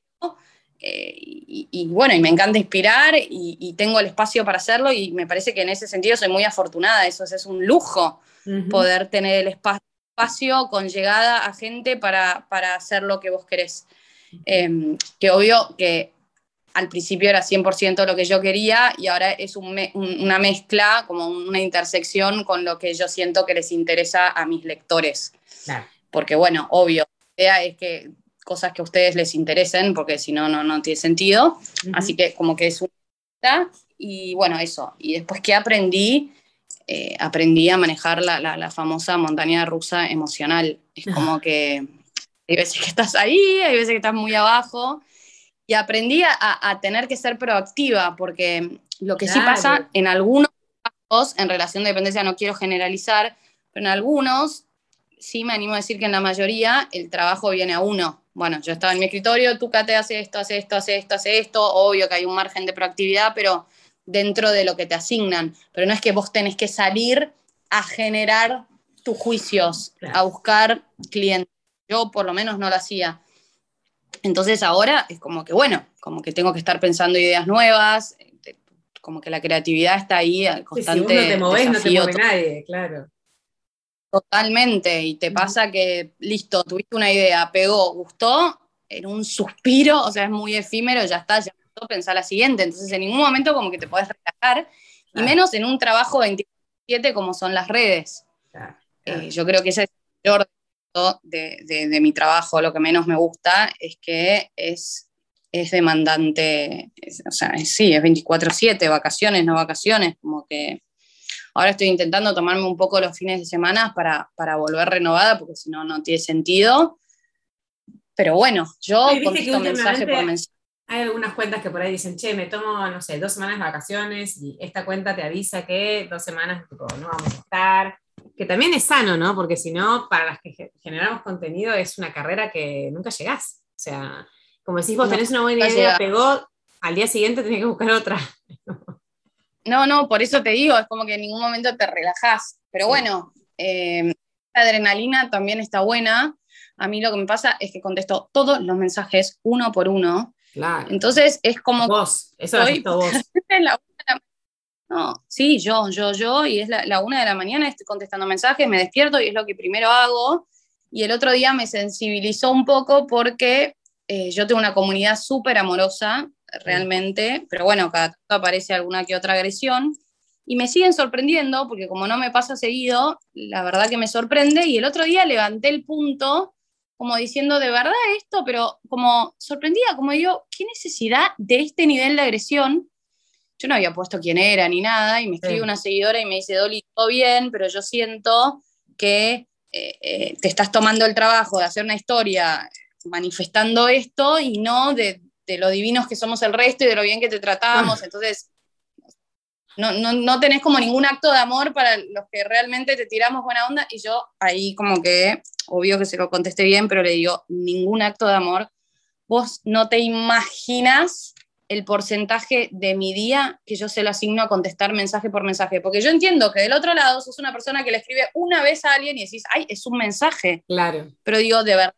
Eh, y, bueno, y me encanta inspirar y, tengo el espacio para hacerlo y me parece que en ese sentido soy muy afortunada, eso es, un lujo poder tener el espacio, con llegada a gente para, para hacer lo que vos querés. Em, que obvio que al principio era 100% lo que yo quería y ahora es una mezcla, como una intersección con lo que yo siento que les interesa a mis lectores. Porque bueno, obvio, la idea es que cosas que a ustedes les interesen, porque si no, no, tiene sentido. Así que como que es una... Y bueno, eso. Y después que aprendí, eh, aprendí a manejar la, la, famosa montaña rusa emocional. Es como [LAUGHS] que hay veces que estás ahí, hay veces que estás muy abajo y aprendí a, tener que ser proactiva, porque lo que sí pasa en algunos casos, en relación de dependencia, no quiero generalizar, pero en algunos, sí me animo a decir que en la mayoría el trabajo viene a uno. Bueno, yo estaba en mi escritorio, tú Cate hace esto, hace esto, hace esto, hace esto, obvio que hay un margen de proactividad, pero dentro de lo que te asignan. Pero no es que vos tenés que salir a generar tus juicios, a buscar clientes. Yo por lo menos no lo hacía. Entonces ahora es como que, bueno, como que tengo que estar pensando ideas nuevas, como que la creatividad está ahí constante. si no te moves, no te mueve nadie, claro. Totalmente, y te pasa que, listo, tuviste una idea, pegó, gustó, en un suspiro, o sea, es muy efímero, ya está, ya gustó, pensar la siguiente, entonces en ningún momento como que te puedes relajar, y menos en un trabajo 27 como son las redes. Eh, yo creo que ese es el mayor de, mi trabajo, lo que menos me gusta es que es, es demandante, o sea, sí, es 24/7, vacaciones, no vacaciones, como que ahora estoy intentando tomarme un poco los fines de semana para, para volver renovada, porque si no, no tiene sentido. Pero bueno, yo contesto mensaje por mensaje. Hay algunas cuentas que por ahí dicen, che, me tomo, no sé, dos semanas de vacaciones y esta cuenta te avisa que dos semanas no vamos a estar que también es sano, ¿no? Porque si no, para las que generamos contenido es una carrera que nunca llegás. O sea, como decís vos, tenés una buena idea, pegó, al día siguiente tenés que buscar otra. [LAUGHS] No, no, por eso te digo, es como que en ningún momento te relajás. Pero bueno, eh, la adrenalina también está buena. A mí lo que me pasa es que contesto todos los mensajes uno por uno. Claro. Entonces es como. Vos, eso lo visto vos. [LAUGHS] la no, sí, yo, yo, yo, y es la, una de la mañana, estoy contestando mensajes, me despierto y es lo que primero hago. Y el otro día me sensibilizó un poco porque eh, yo tengo una comunidad súper amorosa, realmente, pero bueno, cada tanto aparece alguna que otra agresión. Y me siguen sorprendiendo, porque como no me pasa seguido, la verdad que me sorprende. Y el otro día levanté el punto, como diciendo, de verdad esto, pero como sorprendida, como digo, ¿qué necesidad de este nivel de agresión? Yo no había puesto quién era ni nada, y me escribe una seguidora y me dice, Dolly, todo bien, pero yo siento que eh, eh, te estás tomando el trabajo de hacer una historia manifestando esto y no de, lo divinos que somos el resto y de lo bien que te tratamos. Ah. Entonces, no, no, no, tenés como ningún acto de amor para los que realmente te tiramos buena onda. Y yo ahí como que, obvio que se lo contesté bien, pero le digo, ningún acto de amor. Vos no te imaginas el porcentaje de mi día que yo se lo asigno a contestar mensaje por mensaje. Porque yo entiendo que del otro lado sos una persona que le escribe una vez a alguien y decís, ay, es un mensaje. Claro. Pero digo, de verdad,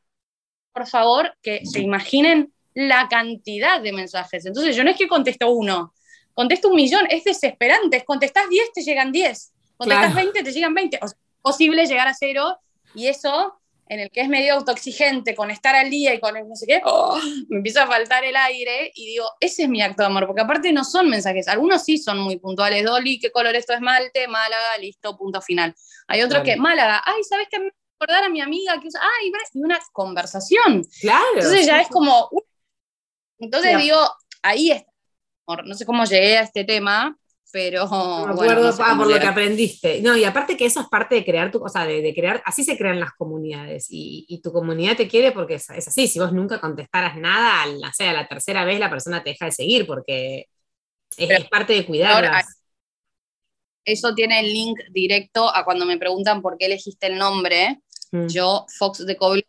por favor, que se imaginen la cantidad de mensajes. Entonces yo no es que contesto uno, contesto un millón, es desesperante. Contestás 10, te llegan 10. Contestás 20, te llegan 20. O sea, es posible llegar a cero y eso en el que es medio autoexigente con estar al día y con no sé qué, oh, me empieza a faltar el aire y digo, ese es mi acto de amor, porque aparte no son mensajes, algunos sí son muy puntuales, Dolly, ¿qué color esto es esmalte? Málaga, listo, punto final. Hay otros que, Málaga, ay, ¿sabes qué? Me acordar a mi amiga que usa, ay, y una conversación. Claro. Entonces ya es como, entonces digo, ahí está, no sé cómo llegué a este tema, pero... me acuerdo ah, por lo que aprendiste. No, y aparte que eso es parte de crear tu, o sea, de, crear, así se crean las comunidades, y, tu comunidad te quiere porque es, así, si vos nunca contestaras nada, al, o sea, la tercera vez la persona te deja de seguir porque es, parte de cuidar. Eso tiene el link directo a cuando me preguntan por qué elegiste el nombre. Mm. Yo, Fox de Coble,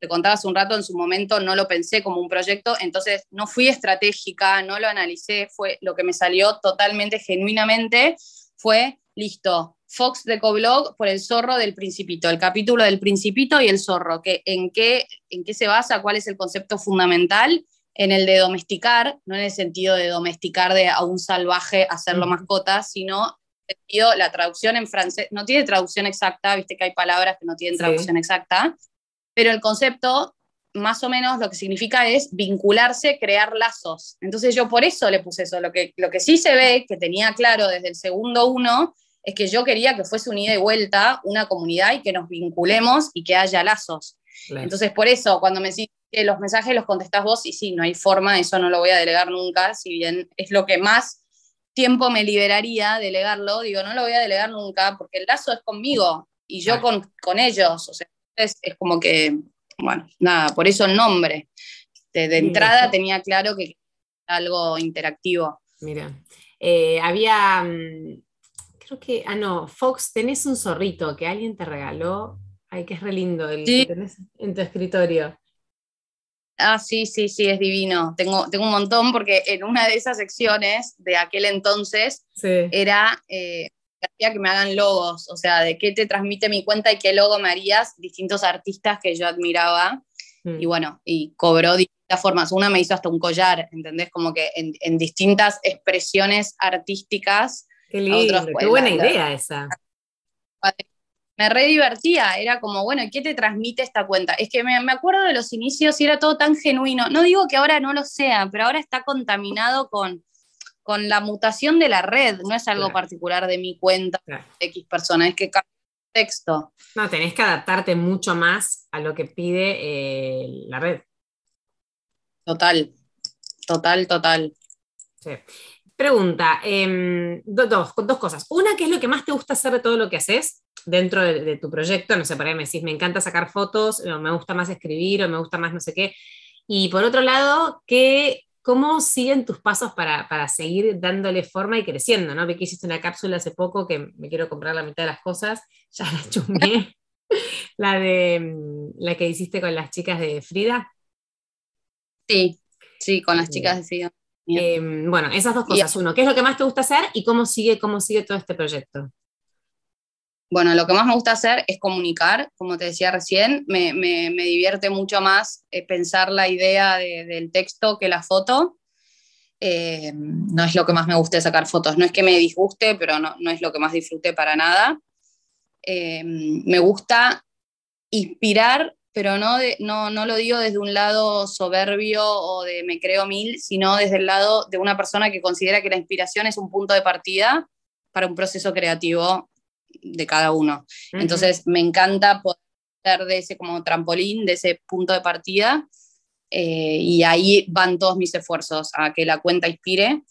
te contaba hace un rato, en su momento no lo pensé como un proyecto, entonces no fui estratégica, no lo analicé, fue lo que me salió totalmente, genuinamente, fue listo. Fox de Coblog por el zorro del principito, el capítulo del principito y el zorro, que en qué, en qué se basa, cuál es el concepto fundamental, en el de domesticar, no en el sentido de domesticar de a un salvaje hacerlo mascota, sino sentido, la traducción en francés, no tiene traducción exacta, viste que hay palabras que no tienen traducción exacta, pero el concepto más o menos lo que significa es vincularse, crear lazos. Entonces yo por eso le puse eso. Lo que, lo que sí se ve, que tenía claro desde el segundo uno, es que yo quería que fuese unida y vuelta una comunidad y que nos vinculemos y que haya lazos. Entonces por eso, cuando me decís que los mensajes los contestás vos, y sí, no hay forma, eso no lo voy a delegar nunca, si bien es lo que más tiempo me liberaría delegarlo, digo, no lo voy a delegar nunca, porque el lazo es conmigo y yo con, con ellos. O sea, es, como que, bueno, nada, por eso el nombre. De, entrada tenía claro que era algo interactivo. Mira, eh, había, mm, creo que, ah, no, Fox, tenés un zorrito que alguien te regaló, ay, que es re lindo, el que tenés en tu escritorio. Ah, sí, sí, sí, es divino. Tengo, tengo un montón porque en una de esas secciones de aquel entonces era eh, que me hagan logos, o sea, de qué te transmite mi cuenta y qué logo me harías, distintos artistas que yo admiraba. Mm. Y bueno, y cobró distintas formas. Una me hizo hasta un collar, ¿entendés? Como que en, distintas expresiones artísticas. Qué lindo, qué buena idea esa. Me re divertía, era como, bueno, ¿y qué te transmite esta cuenta? Es que me, me acuerdo de los inicios y era todo tan genuino. No digo que ahora no lo sea, pero ahora está contaminado con con la mutación de la red, no es algo particular de mi cuenta, de X persona, es que cambia el texto. No, tenés que adaptarte mucho más a lo que pide eh, la red. Total, total, total. Pregunta, em, dos, cosas. Una, ¿qué es lo que más te gusta hacer de todo lo que haces dentro de, tu proyecto? No sé, para me decís, me encanta sacar fotos, o me gusta más escribir, o me gusta más no sé qué. Y por otro lado, ¿qué ¿Cómo siguen tus pasos para, seguir dándole forma y creciendo? ¿no? Vi que hiciste una cápsula hace poco que me quiero comprar la mitad de las cosas, [LAUGHS] ya la chumé. [LAUGHS] la de mm, la que hiciste con las chicas de Frida. Sí, sí, con las chicas de Frida. Em, bueno, esas dos cosas. Uno, ¿qué es lo que más te gusta hacer y cómo sigue, cómo sigue todo este proyecto? Bueno, lo que más me gusta hacer es comunicar, como te decía recién, me, divierte mucho más eh, pensar la idea del texto que la foto. Eh, no es lo que más me guste sacar fotos, no es que me disguste, pero no, es lo que más disfrute para nada. Eh, me gusta inspirar, pero no, no, no lo digo desde un lado soberbio o de me creo mil, sino desde el lado de una persona que considera que la inspiración es un punto de partida para un proceso creativo de cada uno. Entonces, me encanta poder ser de ese como trampolín, de ese punto de partida, eh, y ahí van todos mis esfuerzos a que la cuenta inspire.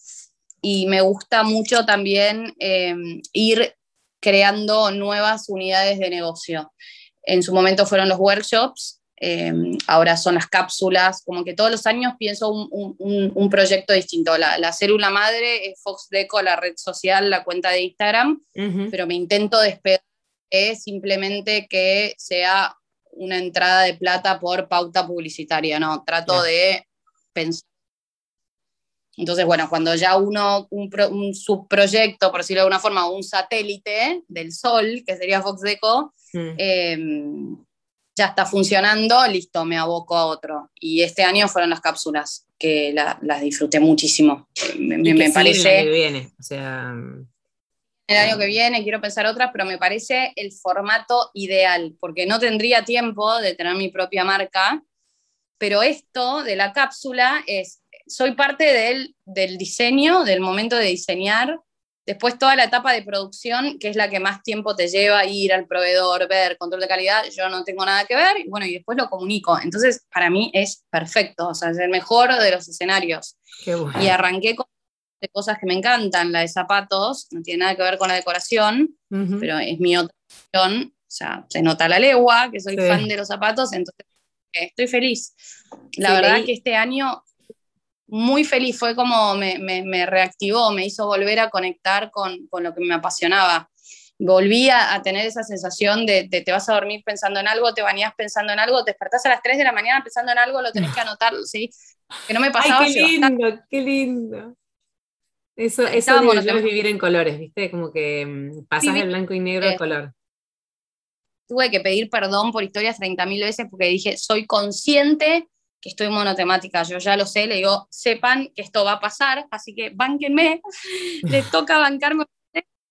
Y me gusta mucho también em, ir creando nuevas unidades de negocio. En su momento fueron los workshops, Em, ahora son las cápsulas, como que todos los años pienso un, proyecto distinto. La, célula madre es Fox Deco, la red social, la cuenta de Instagram, pero me intento despegar es simplemente que sea una entrada de plata por pauta publicitaria, no, trato de pensar. Entonces, bueno, cuando ya uno, un, subproyecto, por decirlo de alguna forma, un satélite del Sol, que sería Fox Deco, mm ya está funcionando, listo, me aboco a otro. Y este año fueron las cápsulas, que las disfruté muchísimo. Me, me parece... El año que viene, o sea... El año que viene quiero pensar otras, pero me parece el formato ideal, porque no tendría tiempo de tener mi propia marca, pero esto de la cápsula es, soy parte del, del diseño, del momento de diseñar, Después toda la etapa de producción, que es la que más tiempo te lleva ir al proveedor, ver, control de calidad, yo no tengo nada que ver, y bueno, y después lo comunico. Entonces, para mí es perfecto, o sea, es el mejor de los escenarios. Y arranqué con de cosas que me encantan, la de zapatos, no tiene nada que ver con la decoración, pero es mi otra opción, o sea, se nota la legua, que soy fan de los zapatos, entonces eh, estoy feliz. La verdad que este año muy feliz, fue como me, reactivó, me hizo volver a conectar con, lo que me apasionaba. volví a, tener esa sensación de, te vas a dormir pensando en algo, te bañás pensando en algo, te despertás a las 3 de la mañana pensando en algo, lo tenés que anotar, ¿sí? Que no me pasaba. Ay, qué lindo, qué lindo. Eso, eso es vivir en colores, ¿viste? Como que mm, pasas del blanco y negro al color. Tuve que pedir perdón por historias 30.000 veces porque dije, soy consciente que estoy monotemática, yo ya lo sé, le digo, sepan que esto va a pasar, así que bánquenme, [LAUGHS] les toca bancarme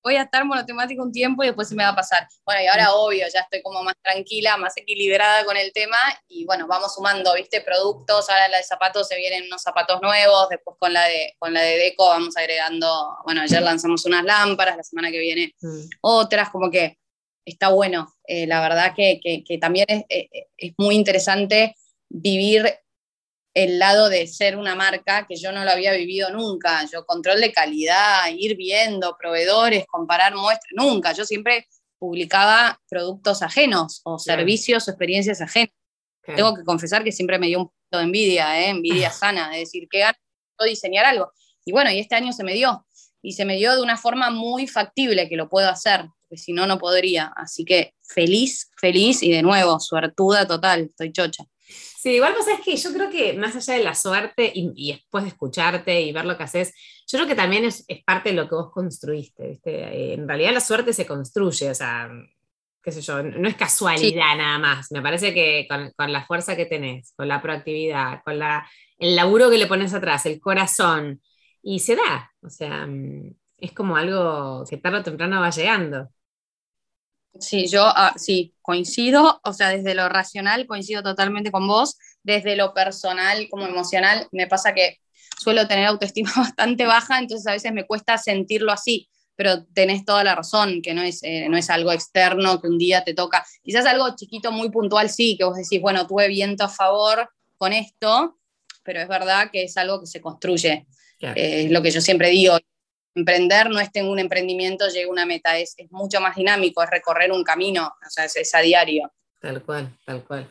voy a estar monotemático un tiempo y después se me va a pasar. Bueno, y ahora obvio, ya estoy como más tranquila, más equilibrada con el tema y bueno, vamos sumando, ¿viste? Productos, ahora la de zapatos se vienen unos zapatos nuevos, después con la de, con la de Deco vamos agregando, bueno, ayer lanzamos unas lámparas, la semana que viene mm. otras, como que está bueno. Eh, la verdad que, que, también es, eh, es muy interesante vivir el lado de ser una marca que yo no lo había vivido nunca. Yo control de calidad, ir viendo proveedores, comparar muestras, nunca. Yo siempre publicaba productos ajenos o servicios o experiencias ajenas. Tengo que confesar que siempre me dio un poquito de envidia, ¿eh? envidia [LAUGHS] sana, de decir que ganas diseñar algo. Y bueno, y este año se me dio. Y se me dio de una forma muy factible que lo puedo hacer, porque si no, no podría. Así que feliz, feliz y de nuevo, suertuda total, estoy chocha. Sí, igual pues es que yo creo que más allá de la suerte y, después de escucharte y ver lo que haces, yo creo que también es, parte de lo que vos construiste, ¿viste? Eh, en realidad la suerte se construye, o sea, qué sé yo, no es casualidad nada más, me parece que con, la fuerza que tenés, con la proactividad, con la, el laburo que le pones atrás, el corazón, y se da, o sea, mm, es como algo que tarde o temprano va llegando. Sí, yo ah, sí, coincido, o sea, desde lo racional coincido totalmente con vos, desde lo personal como emocional, me pasa que suelo tener autoestima [LAUGHS] bastante baja, entonces a veces me cuesta sentirlo así, pero tenés toda la razón, que no es, eh, no es algo externo que un día te toca, quizás algo chiquito, muy puntual, sí, que vos decís, bueno, tuve viento a favor con esto, pero es verdad que es algo que se construye, eh, es lo que yo siempre digo, emprender no es tengo un emprendimiento, llega una meta, es, mucho más dinámico, es recorrer un camino, o sea, es, a diario. Tal cual, tal cual.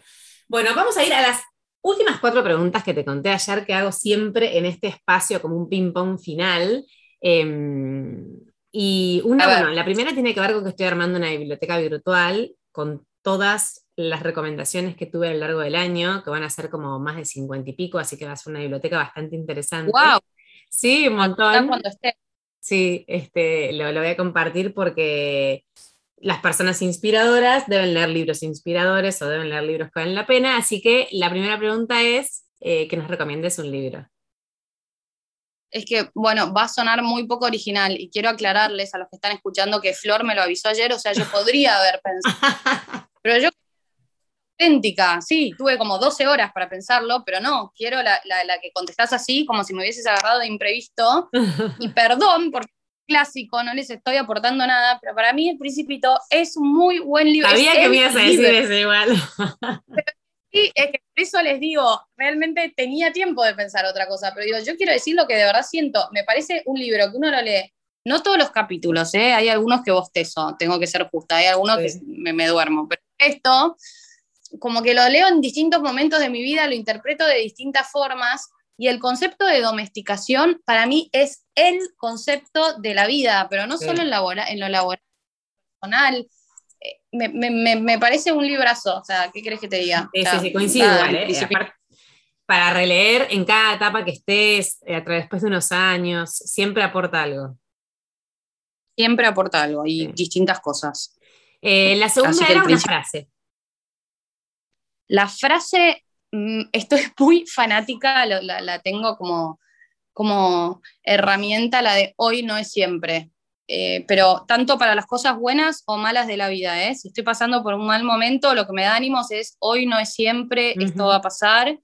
Bueno, vamos a ir a las últimas cuatro preguntas que te conté ayer que hago siempre en este espacio como un ping-pong final. Em, y una, bueno, la primera tiene que ver con que estoy armando una biblioteca virtual con todas las recomendaciones que tuve a lo largo del año, que van a ser como más de cincuenta y pico, así que va a ser una biblioteca bastante interesante. ¡Wow! Sí, un montón. Cuando esté. Sí, este, lo, voy a compartir porque las personas inspiradoras deben leer libros inspiradores o deben leer libros que valen la pena. Así que la primera pregunta es eh, que nos recomiendes un libro. Es que, bueno, va a sonar muy poco original y quiero aclararles a los que están escuchando que Flor me lo avisó ayer, o sea, yo podría haber [LAUGHS] pensado. Pero yo auténtica, sí, tuve como 12 horas para pensarlo, pero no, quiero la, que contestás así, como si me hubieses agarrado de imprevisto. [LAUGHS] Y perdón, porque es clásico, no les estoy aportando nada, pero para mí El Principito es un muy buen libro. Sabía que me ibas a decir eso igual. sí, es que por eso les digo, realmente tenía tiempo de pensar otra cosa, pero digo, yo quiero decir lo que de verdad siento. Me parece un libro que uno lo lee no todos los capítulos, ¿eh? hay algunos que bostezo, tengo que ser justa, hay algunos que me, me, duermo, pero esto como que lo leo en distintos momentos de mi vida, lo interpreto de distintas formas y el concepto de domesticación para mí es el concepto de la vida, pero no solo en, en lo laboral, personal. Eh, me, parece un librazo, o sea, ¿qué crees que te diga? Sí, sí, coincido, para releer en cada etapa que estés, eh, después de unos años, siempre aporta algo. Siempre aporta algo y distintas cosas. Eh, la segunda era una frase. La frase, mm, estoy [LAUGHS] muy fanática, la, tengo como, como herramienta, la de hoy no es siempre. Eh, pero tanto para las cosas buenas o malas de la vida, ¿eh? si estoy pasando por un mal momento, lo que me da ánimos es hoy no es siempre, esto va a pasar.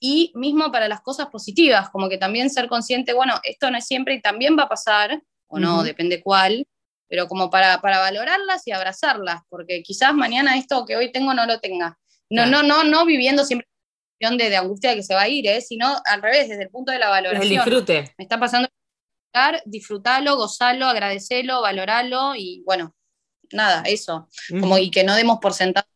Y mismo para las cosas positivas, como que también ser consciente, bueno, esto no es siempre y también va a pasar, o no, depende cuál, pero como para, para valorarlas y abrazarlas, porque quizás mañana esto que hoy tengo no lo tenga. No, no, no, no viviendo siempre de, de angustia de que se va a ir, ¿eh? sino al revés, desde el punto de la valoración. El disfrute. Me está pasando disfrutarlo, gozarlo, agradecerlo, valorarlo y bueno, nada, eso. Como y que no demos por sentado.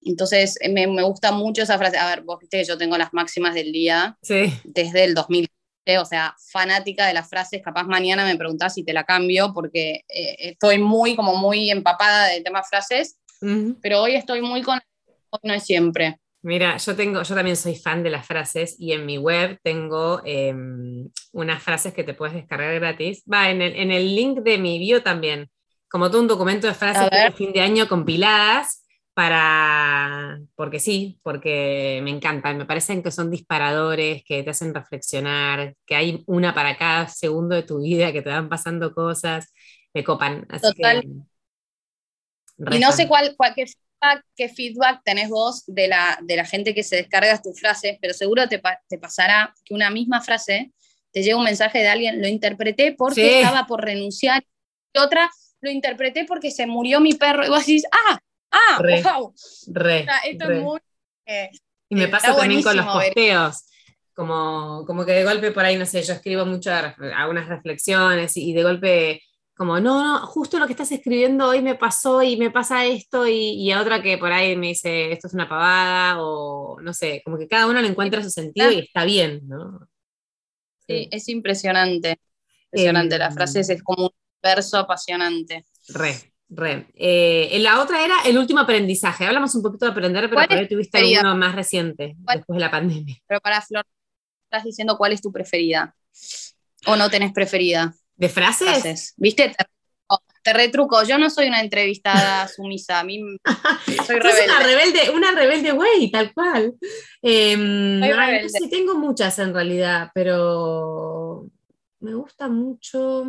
Entonces me, me, gusta mucho esa frase. A ver, vos viste que yo tengo las máximas del día sí. desde el 2000 o sea, fanática de las frases, capaz mañana me preguntás si te la cambio, porque eh, estoy muy, como muy empapada del tema frases, pero hoy estoy muy con, no es siempre. Mira, yo tengo, yo también soy fan de las frases y en mi web tengo em, unas frases que te puedes descargar gratis. Va, en el, en el link de mi bio también, como todo un documento de frases de fin de año compiladas para, porque sí, porque me encantan, me parecen que son disparadores, que te hacen reflexionar, que hay una para cada segundo de tu vida, que te van pasando cosas, me copan. Total. y no sé cuál, qué, feedback, qué, feedback, tenés vos de la, de la gente que se descarga tus frases, pero seguro te, te pasará que una misma frase te llega un mensaje de alguien, lo interpreté porque estaba por renunciar, y otra, lo interpreté porque se murió mi perro, y vos decís, ah, Ah, wow. Re, esto es muy. Eh, y me pasa también con los posteos. Como, como que de golpe por ahí, no sé, yo escribo mucho algunas reflexiones y, de golpe como, no, no, justo lo que estás escribiendo hoy me pasó y me pasa esto y, a otra que por ahí me dice, esto es una pavada o no sé, como que cada uno le encuentra su sentido y está bien, ¿no? Sí, es impresionante. Impresionante, las frases es como un verso apasionante. Re, Re. Eh, la otra era el último aprendizaje. Hablamos un poquito de aprender, pero por tuviste uno más reciente, después de la pandemia. Pero para Flor, estás diciendo cuál es tu preferida. ¿O no tenés preferida? ¿De frases? ¿Viste? Te, retruco. Yo no soy una entrevistada [LAUGHS] sumisa. A mí [LAUGHS] soy rebelde. Una rebelde, una rebelde güey, tal cual. Em, tengo muchas en realidad, pero me gusta mucho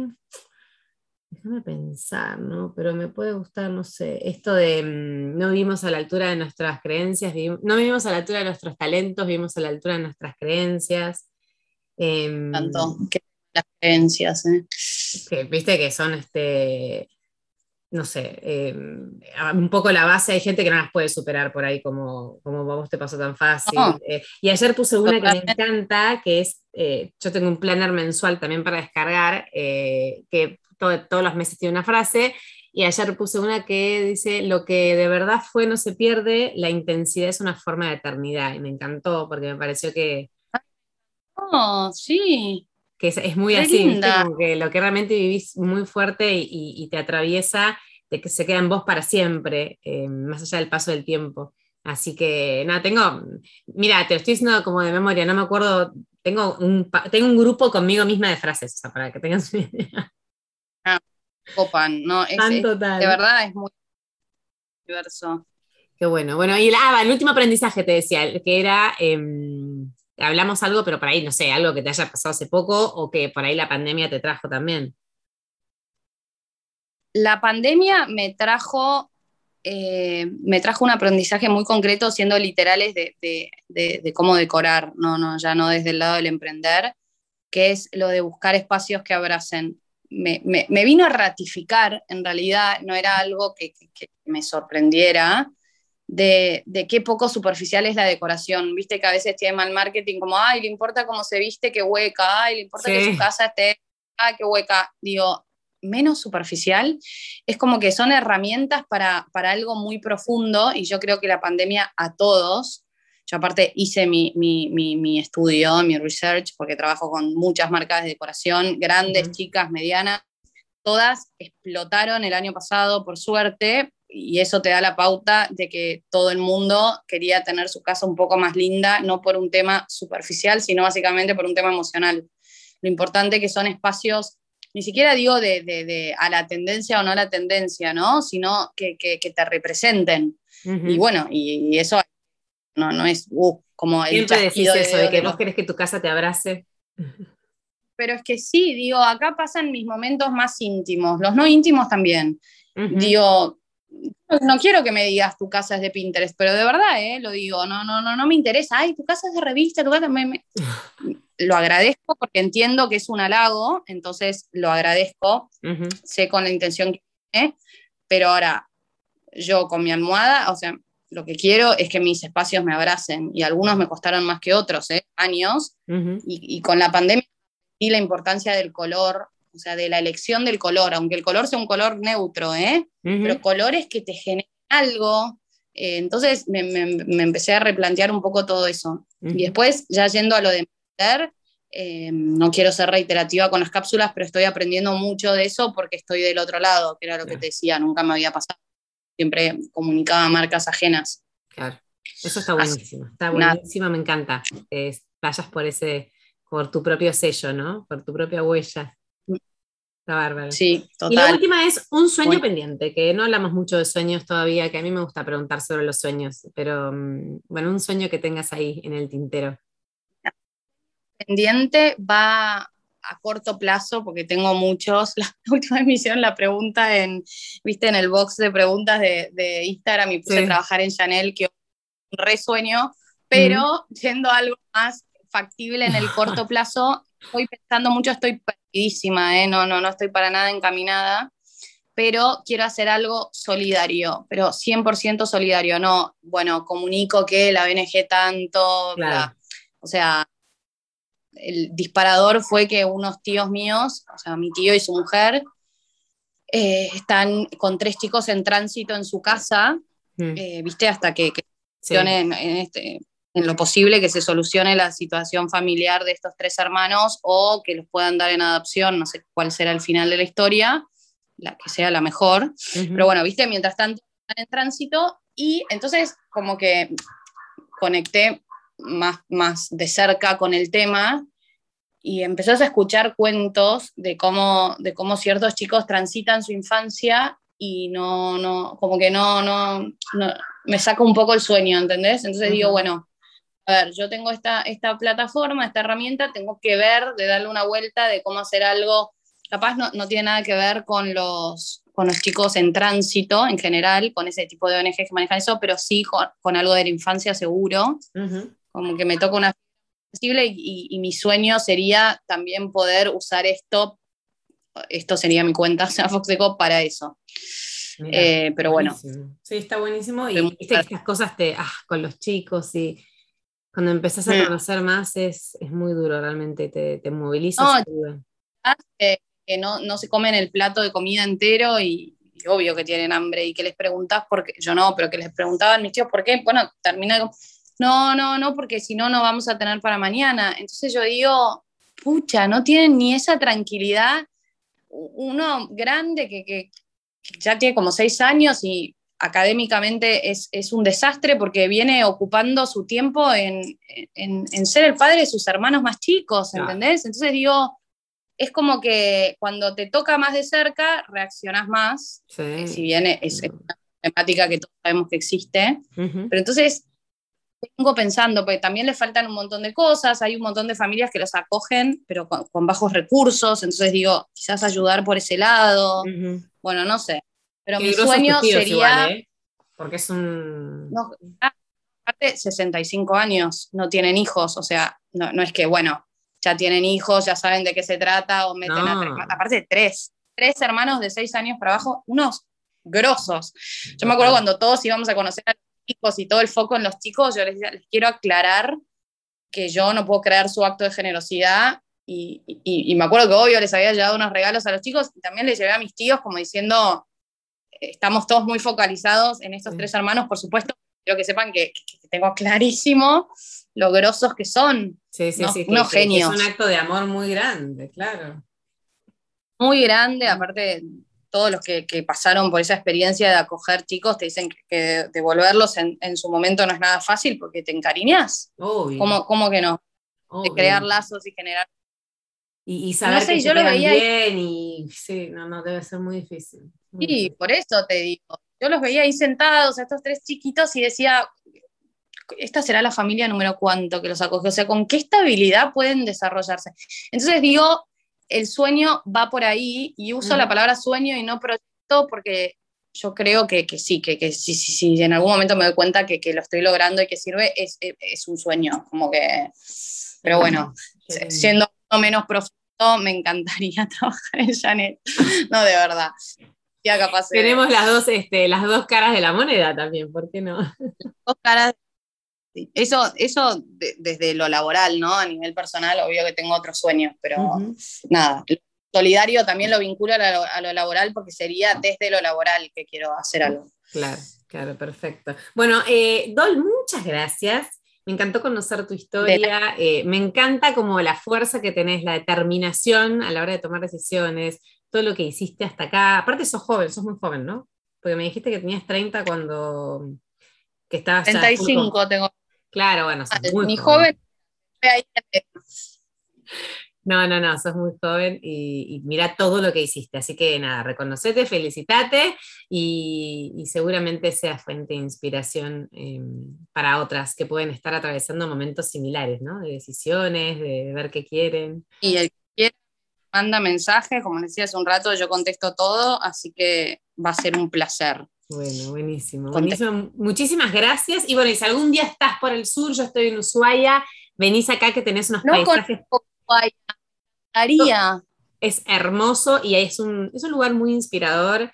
déjame pensar, ¿no? Pero me puede gustar, no sé, esto de mm, no vivimos a la altura de nuestras creencias, no vivimos a la altura de nuestros talentos, vivimos a la altura de nuestras creencias. Em, Tanto que las creencias, ¿eh? viste que son este no sé, em, un poco la base, hay gente que no las puede superar por ahí como, como vos te pasó tan fácil. Eh, y ayer puse una que me encanta, que es, eh, yo tengo un planner mensual también para descargar, eh, que todos los meses tiene una frase, y ayer puse una que dice, lo que de verdad fue no se pierde, la intensidad es una forma de eternidad, y me encantó porque me pareció que... Oh, sí. Que es, muy así, como que lo que realmente vivís muy fuerte y, te atraviesa, de que se queda en vos para siempre, eh, más allá del paso del tiempo. Así que, nada, tengo, mira, te lo estoy diciendo como de memoria, no me acuerdo, tengo un, tengo un grupo conmigo misma de frases, o sea, para que tengas una idea copan, ¿no? Es, de verdad es muy diverso. Qué bueno. Bueno, y ah, el último aprendizaje te decía, que era, em, hablamos algo, pero por ahí, no sé, algo que te haya pasado hace poco o que por ahí la pandemia te trajo también. La pandemia me trajo, eh, me trajo un aprendizaje muy concreto, siendo literales de, de, cómo decorar, no, no, ya no desde el lado del emprender, que es lo de buscar espacios que abracen me, vino a ratificar, en realidad no era algo que, me sorprendiera, de, qué poco superficial es la decoración. Viste que a veces tiene mal marketing, como, ay, le importa cómo se viste, qué hueca, ay, le importa que su casa esté, qué hueca. Digo, menos superficial, es como que son herramientas para, para algo muy profundo y yo creo que la pandemia a todos yo aparte hice mi, estudio, mi research, porque trabajo con muchas marcas de decoración, grandes, chicas, medianas. Todas explotaron el año pasado, por suerte, y eso te da la pauta de que todo el mundo quería tener su casa un poco más linda, no por un tema superficial, sino básicamente por un tema emocional. Lo importante que son espacios, ni siquiera digo de, a la tendencia o no a la tendencia, ¿no? Sino que, te representen. Y bueno, y, y eso no, no es uh, como el Siempre decís eso, de, que vos querés que tu casa te abrace. Pero es que sí, digo, acá pasan mis momentos más íntimos, los no íntimos también. Digo, no quiero que me digas tu casa es de Pinterest, pero de verdad, ¿eh? lo digo, no, no, no, no me interesa. Ay, tu casa es de revista, tu casa me, [LAUGHS] Lo agradezco porque entiendo que es un halago, entonces lo agradezco, sé con la intención que tiene, pero ahora yo con mi almohada, o sea, lo que quiero es que mis espacios me abracen y algunos me costaron más que otros, ¿eh? años, y, con la pandemia y la importancia del color, o sea, de la elección del color, aunque el color sea un color neutro, ¿eh? pero colores que te generen algo. Eh, entonces me, empecé a replantear un poco todo eso. Y después, ya yendo a lo de emprender, Eh, no quiero ser reiterativa con las cápsulas, pero estoy aprendiendo mucho de eso porque estoy del otro lado, que era lo que te decía, nunca me había pasado. Siempre comunicaba marcas ajenas. Claro, eso está buenísimo, está buenísimo, me encanta. vayas por ese, por tu propio sello, ¿no? Por tu propia huella. Está bárbaro. Sí, total. Y la última es un sueño pendiente, que no hablamos mucho de sueños todavía, que a mí me gusta preguntar sobre los sueños, pero mm, bueno, un sueño que tengas ahí en el tintero pendiente va a corto plazo, porque tengo muchos. [LAUGHS] La última emisión la pregunta en, viste, en el box de preguntas de, Instagram y puse a trabajar en Chanel, que un resueño, pero yendo a algo más factible en el corto [LAUGHS] plazo, estoy pensando mucho, estoy ¿eh? no, no, no estoy para nada encaminada, pero quiero hacer algo solidario, pero 100% solidario, no, bueno, comunico que la BNG tanto, o sea, el disparador fue que unos tíos míos, o sea, mi tío y su mujer, eh, están con tres chicos en tránsito en su casa, mm. eh, viste, hasta que, en, este, en, lo posible que se solucione la situación familiar de estos tres hermanos o que los puedan dar en adopción, no sé cuál será el final de la historia, la que sea la mejor, pero bueno, viste, mientras tanto están en tránsito y entonces como que conecté más, más de cerca con el tema y empezás a escuchar cuentos de cómo, de cómo ciertos chicos transitan su infancia y no, no, como que no, no, me saca un poco el sueño, ¿entendés? Entonces digo, bueno, a ver, yo tengo esta, esta plataforma, esta herramienta, tengo que ver, de darle una vuelta, de cómo hacer algo, capaz no, no tiene nada que ver con los, con los chicos en tránsito en general, con ese tipo de ONG que manejan eso, pero sí con, algo de la infancia seguro, como que me toca una y, y, mi sueño sería también poder usar esto, esto sería mi cuenta, [LAUGHS] o sea, Foxeco, para eso. Eh, pero bueno. Sí, está buenísimo. Y estas cosas te, ah, con los chicos y cuando empezás a conocer más es, es, muy duro, realmente te, te moviliza. No, que, no, no, se comen el plato de comida entero y, obvio que tienen hambre y que les preguntas porque yo no, pero que les preguntaban mis tíos por qué, bueno, termina no, no, no, porque si no, no vamos a tener para mañana. Entonces yo digo, pucha, no tienen ni esa tranquilidad. Uno grande que, ya tiene como seis años y académicamente es, un desastre porque viene ocupando su tiempo en, ser el padre de sus hermanos más chicos, ¿entendés? Entonces digo, es como que cuando te toca más de cerca, reaccionas más, si bien es, una temática que todos sabemos que existe, pero entonces vengo pensando, porque también le faltan un montón de cosas, hay un montón de familias que los acogen, pero con, bajos recursos, entonces digo, quizás ayudar por ese lado, bueno, no sé, pero mi sueño sería... ¿eh? Porque es un... No, aparte, 65 años, no tienen hijos, o sea, no, es que, bueno, ya tienen hijos, ya saben de qué se trata, o meten a tres, aparte tres, tres hermanos de seis años para abajo, unos grosos. Yo me acuerdo cuando todos íbamos a conocer a y todo el foco en los chicos, yo les, les quiero aclarar que yo no puedo creer su acto de generosidad y, y, me acuerdo que obvio les había llevado unos regalos a los chicos y también les llevé a mis tíos como diciendo, estamos todos muy focalizados en estos tres hermanos, por supuesto, quiero que sepan que, tengo clarísimo lo grosos que son. Sí, sí, sí, unos genios. es un acto de amor muy grande, claro. Muy grande, aparte todos los que, pasaron por esa experiencia de acoger chicos te dicen que, devolverlos en, su momento no es nada fácil porque te encariñas. ¿Cómo, ¿Cómo, que no? De crear lazos y generar. Y, saber que yo lo veía bien y sí, no, no, debe ser muy difícil. sí, por eso te digo. Yo los veía ahí sentados, a estos tres chiquitos, y decía, esta será la familia número cuánto que los acoge, o sea, ¿con qué estabilidad pueden desarrollarse? Entonces digo, el sueño va por ahí y uso la palabra sueño y no proyecto porque yo creo que, sí, que, que si, si, en algún momento me doy cuenta que, lo estoy logrando y que sirve, es, un sueño, como que... Pero bueno, siendo menos profundo, me encantaría [LAUGHS] trabajar en Janet. No, de verdad. Ya capaz Tenemos las dos, este, las dos caras de la moneda también, ¿por qué no? Las dos caras eso, eso desde lo laboral, ¿no? A nivel personal, obvio que tengo otros sueños, pero nada. Solidario también lo vinculo a lo, laboral porque sería desde lo laboral que quiero hacer algo. Claro, claro, perfecto. Bueno, eh, Dol, muchas gracias. Me encantó conocer tu historia. Eh, me encanta como la fuerza que tenés, la determinación a la hora de tomar decisiones, todo lo que hiciste hasta acá. Aparte sos joven, sos muy joven, ¿no? Porque me dijiste que tenías 30 cuando que estabas 35 tengo. Claro, bueno, sos muy Mi joven. No, no, no, sos muy joven y, mira todo lo que hiciste. Así que nada, reconocete, felicitate y, seguramente sea fuente de inspiración em, para otras que pueden estar atravesando momentos similares, ¿no? De decisiones, de, ver qué quieren. Y el que quiera manda mensaje, como decía hace un rato, yo contesto todo, así que va a ser un placer. Bueno, buenísimo, buenísimo. Muchísimas gracias. Y bueno, y si algún día estás por el sur, yo estoy en Ushuaia, venís acá que tenés unos paisajes. Es hermoso y es un, es un lugar muy inspirador.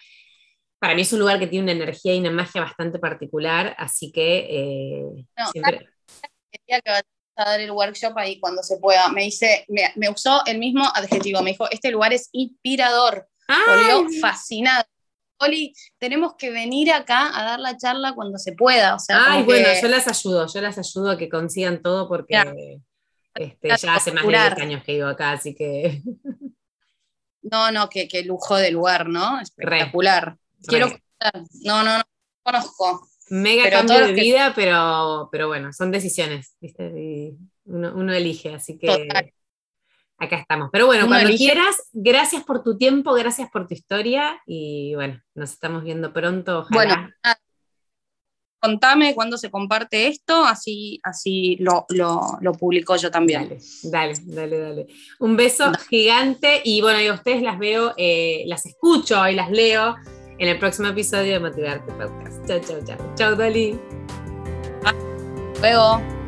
Para mí es un lugar que tiene una energía y una magia bastante particular, así que eh, siempre... que va a dar el workshop ahí cuando se pueda. Me dice, me, usó el mismo adjetivo, me dijo, este lugar es inspirador. Volvió fascinado. Oli, tenemos que venir acá a dar la charla cuando se pueda. O sea, Ay, bueno, yo las ayudo, yo las ayudo a que consigan todo porque este, ya hace más de 10 años que vivo acá, así que. [LAUGHS] No, no, qué, lujo de lugar, ¿no? Espectacular. Quiero. No, no, no, conozco. Mega cambio de vida, pero, pero bueno, son decisiones, ¿viste? uno, elige, así que acá estamos. Pero bueno, cuando quieras, gracias por tu tiempo, gracias por tu historia y bueno, nos estamos viendo pronto. Ojalá. Bueno, contame cuándo se comparte esto, así, así lo, lo, publico yo también. Dale, dale, dale, Un beso gigante y bueno, yo a ustedes las veo, eh, las escucho y las leo en el próximo episodio de Motivarte Podcast. Chao, chao, chao. Chao, Dali. luego.